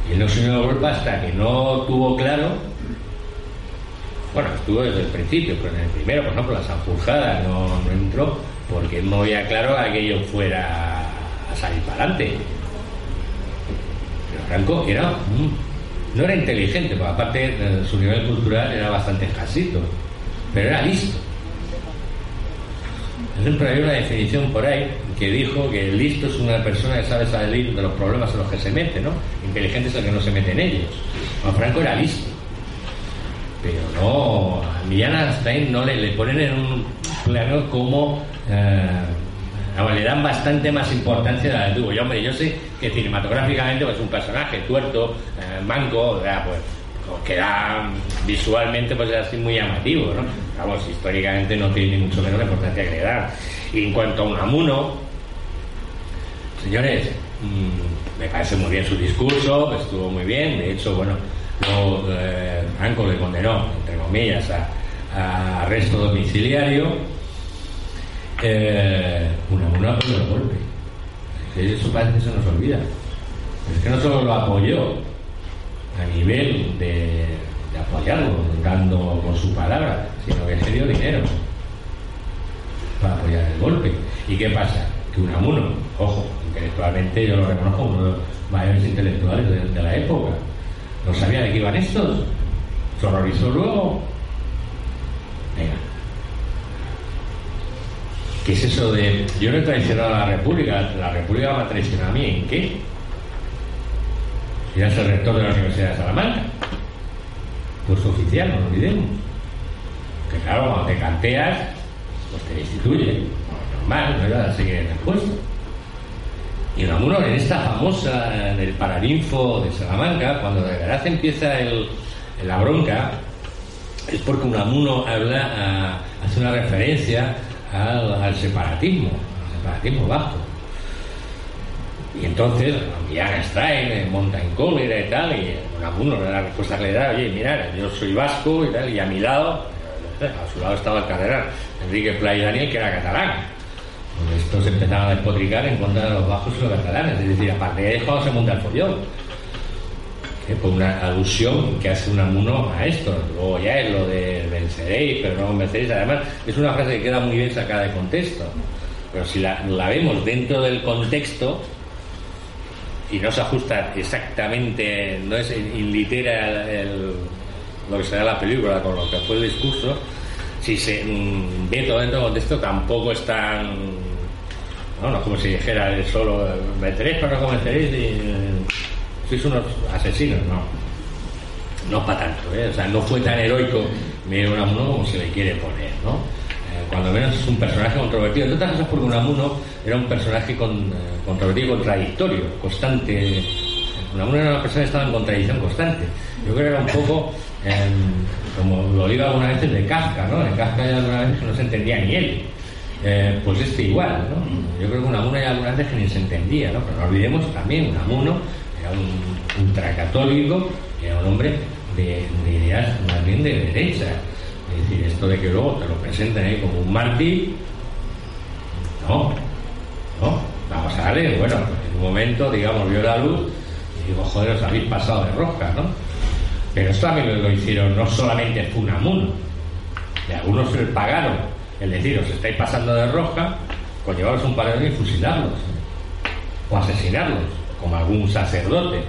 Y él no se dio golpe hasta que no tuvo claro, bueno, estuvo desde el principio, pero en el primero, por ejemplo, la Sanjurjada no, no entró porque no veía claro que aquello fuera a salir para adelante. Franco era un, no era inteligente, porque aparte su nivel cultural era bastante escasito, pero era listo. Siempre hay una definición por ahí que dijo que listo es una persona que sabe salir de los problemas en los que se mete, ¿no? Inteligente es el que no se mete en ellos. Bueno, Franco era listo. Pero no, a Millán Stein no le, le, ponen en un plano como eh, le dan bastante más importancia a la de tuvo. Yo, hombre, yo sé que cinematográficamente pues, es un personaje tuerto, eh, manco, ¿verdad? pues queda visualmente pues así muy llamativo, ¿no? Vamos, históricamente no tiene mucho menos la importancia que le da. Y en cuanto a Unamuno, señores, mmm, me parece muy bien su discurso, estuvo muy bien, de hecho, bueno, luego eh, Franco le condenó, entre comillas, a, arresto domiciliario eh, una una el golpe. Eso parece que se nos olvida. Es que no solo lo apoyó a nivel de, de apoyarlo, dando con su palabra, sino que se dio dinero para apoyar el golpe. ¿Y qué pasa? Que Unamuno, ojo, intelectualmente yo lo reconozco uno de los mayores intelectuales de, la época, no sabía de qué iban estos, se horrorizó luego. Venga, ¿Qué es eso de.? Yo no he traicionado a la República, la República me ha traicionado a mí, ¿en qué? Ya es el rector de la Universidad de Salamanca. Puesto oficial, no lo olvidemos. Que claro, cuando te canteas, pues te destituye. Normal, ¿verdad? Así que en el puesto. Y Unamuno, en esta famosa del Paraninfo de Salamanca, cuando de verdad empieza el, la bronca, es porque Unamuno habla, a, hace una referencia al, separatismo, al separatismo bajo. Y entonces, ya extraen, monta en cólera y tal, y Unamuno la respuesta que le da, oye, mira, yo soy vasco y tal, y a mi lado, a su lado estaba el cardenal Enrique Playa Daniel, que era catalán. Estos empezaron a despotricar en contra de los bajos y los catalanes, es decir, aparte de eso se monta el follón. Que por una alusión que hace Unamuno a esto. Luego ya es lo de venceréis, pero no venceréis. Además, es una frase que queda muy bien sacada de contexto. Pero si la, vemos dentro del contexto, y no se ajusta exactamente, no es inlitera el, lo que será la película con lo que fue el discurso, si se mm, ve todo dentro del contexto tampoco es tan, no, no como si dijera solo, venceréis pero no convenceréis y sois unos asesinos, no. No para tanto, ¿eh? o sea, no fue tan heroico Miguel Unamuno como se le quiere poner, ¿no? cuando menos es un personaje controvertido. Entre otras cosas porque Unamuno era un personaje con, eh, controvertido contradictorio, constante. Unamuno era una persona que estaba en contradicción constante. Yo creo que era un poco, em, como lo digo alguna vez, de Kafka, ¿no? En Kafka ya alguna vez no se entendía ni él. Eh, pues este igual, ¿no? Yo creo que Unamuno ya alguna vez que ni se entendía, ¿no? Pero no olvidemos también, Unamuno era un ultracatólico, era un hombre de, de ideas más bien de derecha es decir, esto de que luego te lo presenten ahí como un mártir, no, no, vamos a darle, bueno, en un momento, digamos, vio la luz y digo, joder, os habéis pasado de rosca, ¿no? Pero esto también lo hicieron no solamente Funamuno, y algunos se pagaron, es decir, os estáis pasando de rosca con llevaros un paredón y fusilarlos, o asesinarlos, como algún sacerdote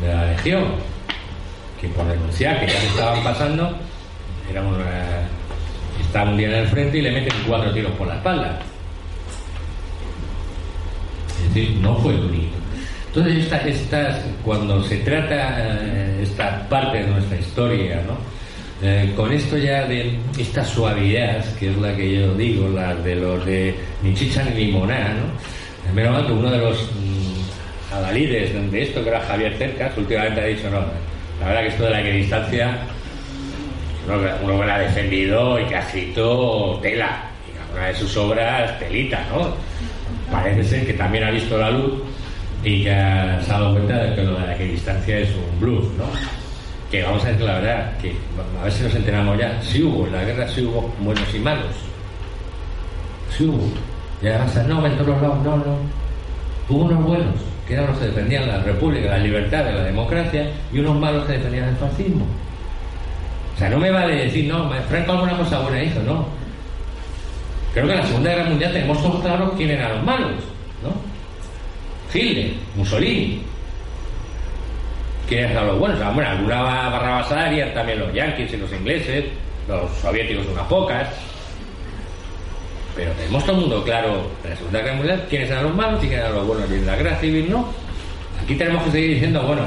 de la legión, que por denunciar que ya se estaban pasando, era está un día en el frente y le meten cuatro tiros por la espalda. Es decir, no fue bonito. Entonces, esta, cuando se trata eh, esta parte de nuestra historia, ¿no? Eh, con esto ya de esta suavidad, que es la que yo digo, la de los de ni chicha ni limoná, ¿no? Menos mal que uno de los mmm, adalides de esto, que era Javier Cercas, últimamente ha dicho, no, la verdad que esto de la equidistancia uno, que la ha defendido y que ha escrito tela, y una de sus obras telita, ¿no? Parece ser que también ha visto la luz y que ha, se ha dado cuenta de que lo de la equidistancia es un bluff, ¿no? Que vamos a decir la verdad, que a ver si nos enteramos ya, sí hubo, en la guerra sí hubo buenos y malos. Sí hubo. Y además, no, en todos lados, no, no. Hubo unos buenos, que eran los que defendían la república, la libertad, la democracia, y unos malos que defendían el fascismo. O sea, no me vale decir, no, Franco alguna cosa buena hizo, no. Creo que en la Segunda Guerra Mundial tenemos todos claro quién eran los malos, ¿no? Hitler, Mussolini. ¿Quiénes eran los buenos? Bueno, alguna barra basada harían también los yanquis y los ingleses, los soviéticos unas pocas. Pero tenemos todo el mundo claro en la Segunda Guerra Mundial quiénes eran los malos y quiénes eran los buenos. Y en la guerra civil no. Aquí tenemos que seguir diciendo, bueno,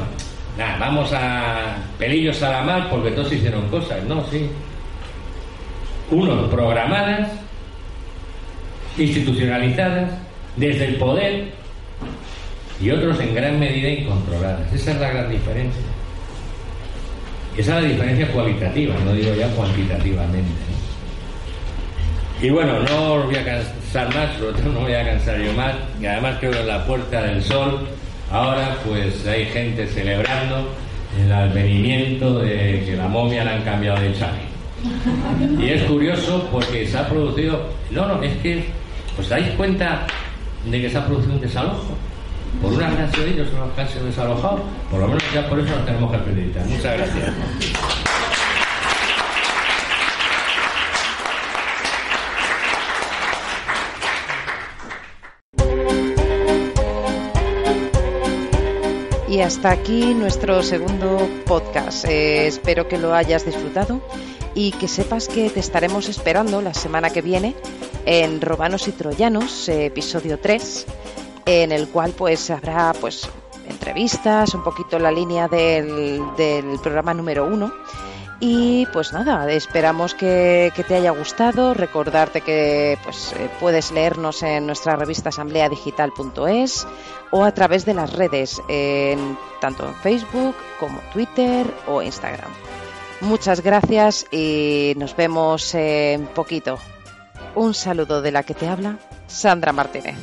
Nada, vamos a pelillos a la mar porque todos hicieron cosas, ¿no? Sí. Unos programadas, institucionalizadas, desde el poder, y otros en gran medida incontroladas. Esa es la gran diferencia. Esa es la diferencia cualitativa, no digo ya cuantitativamente. Y bueno, no os voy a cansar más, sobre todo no voy a cansar yo más, y además creo que en la Puerta del Sol Ahora pues hay gente celebrando el advenimiento de que la momia la han cambiado de Charlie. Y es curioso porque se ha producido... No, no, es que os dais cuenta de que se ha producido un desalojo. Por una han sido ellos los que han sido desalojados. Por lo menos ya por eso nos tenemos que acreditar. Muchas gracias. Y hasta aquí nuestro segundo podcast. Eh, espero que lo hayas disfrutado y que sepas que te estaremos esperando la semana que viene en Romanos y Troyanos, episodio 3, en el cual pues habrá pues entrevistas, un poquito la línea del, del programa número 1 Y pues nada, esperamos que, te haya gustado. Recordarte que pues, eh, puedes leernos en nuestra revista asambleadigital.es o a través de las redes, tanto en Facebook como Twitter o Instagram. Muchas gracias y nos vemos en poquito. Un saludo de la que te habla, Sandra Martínez.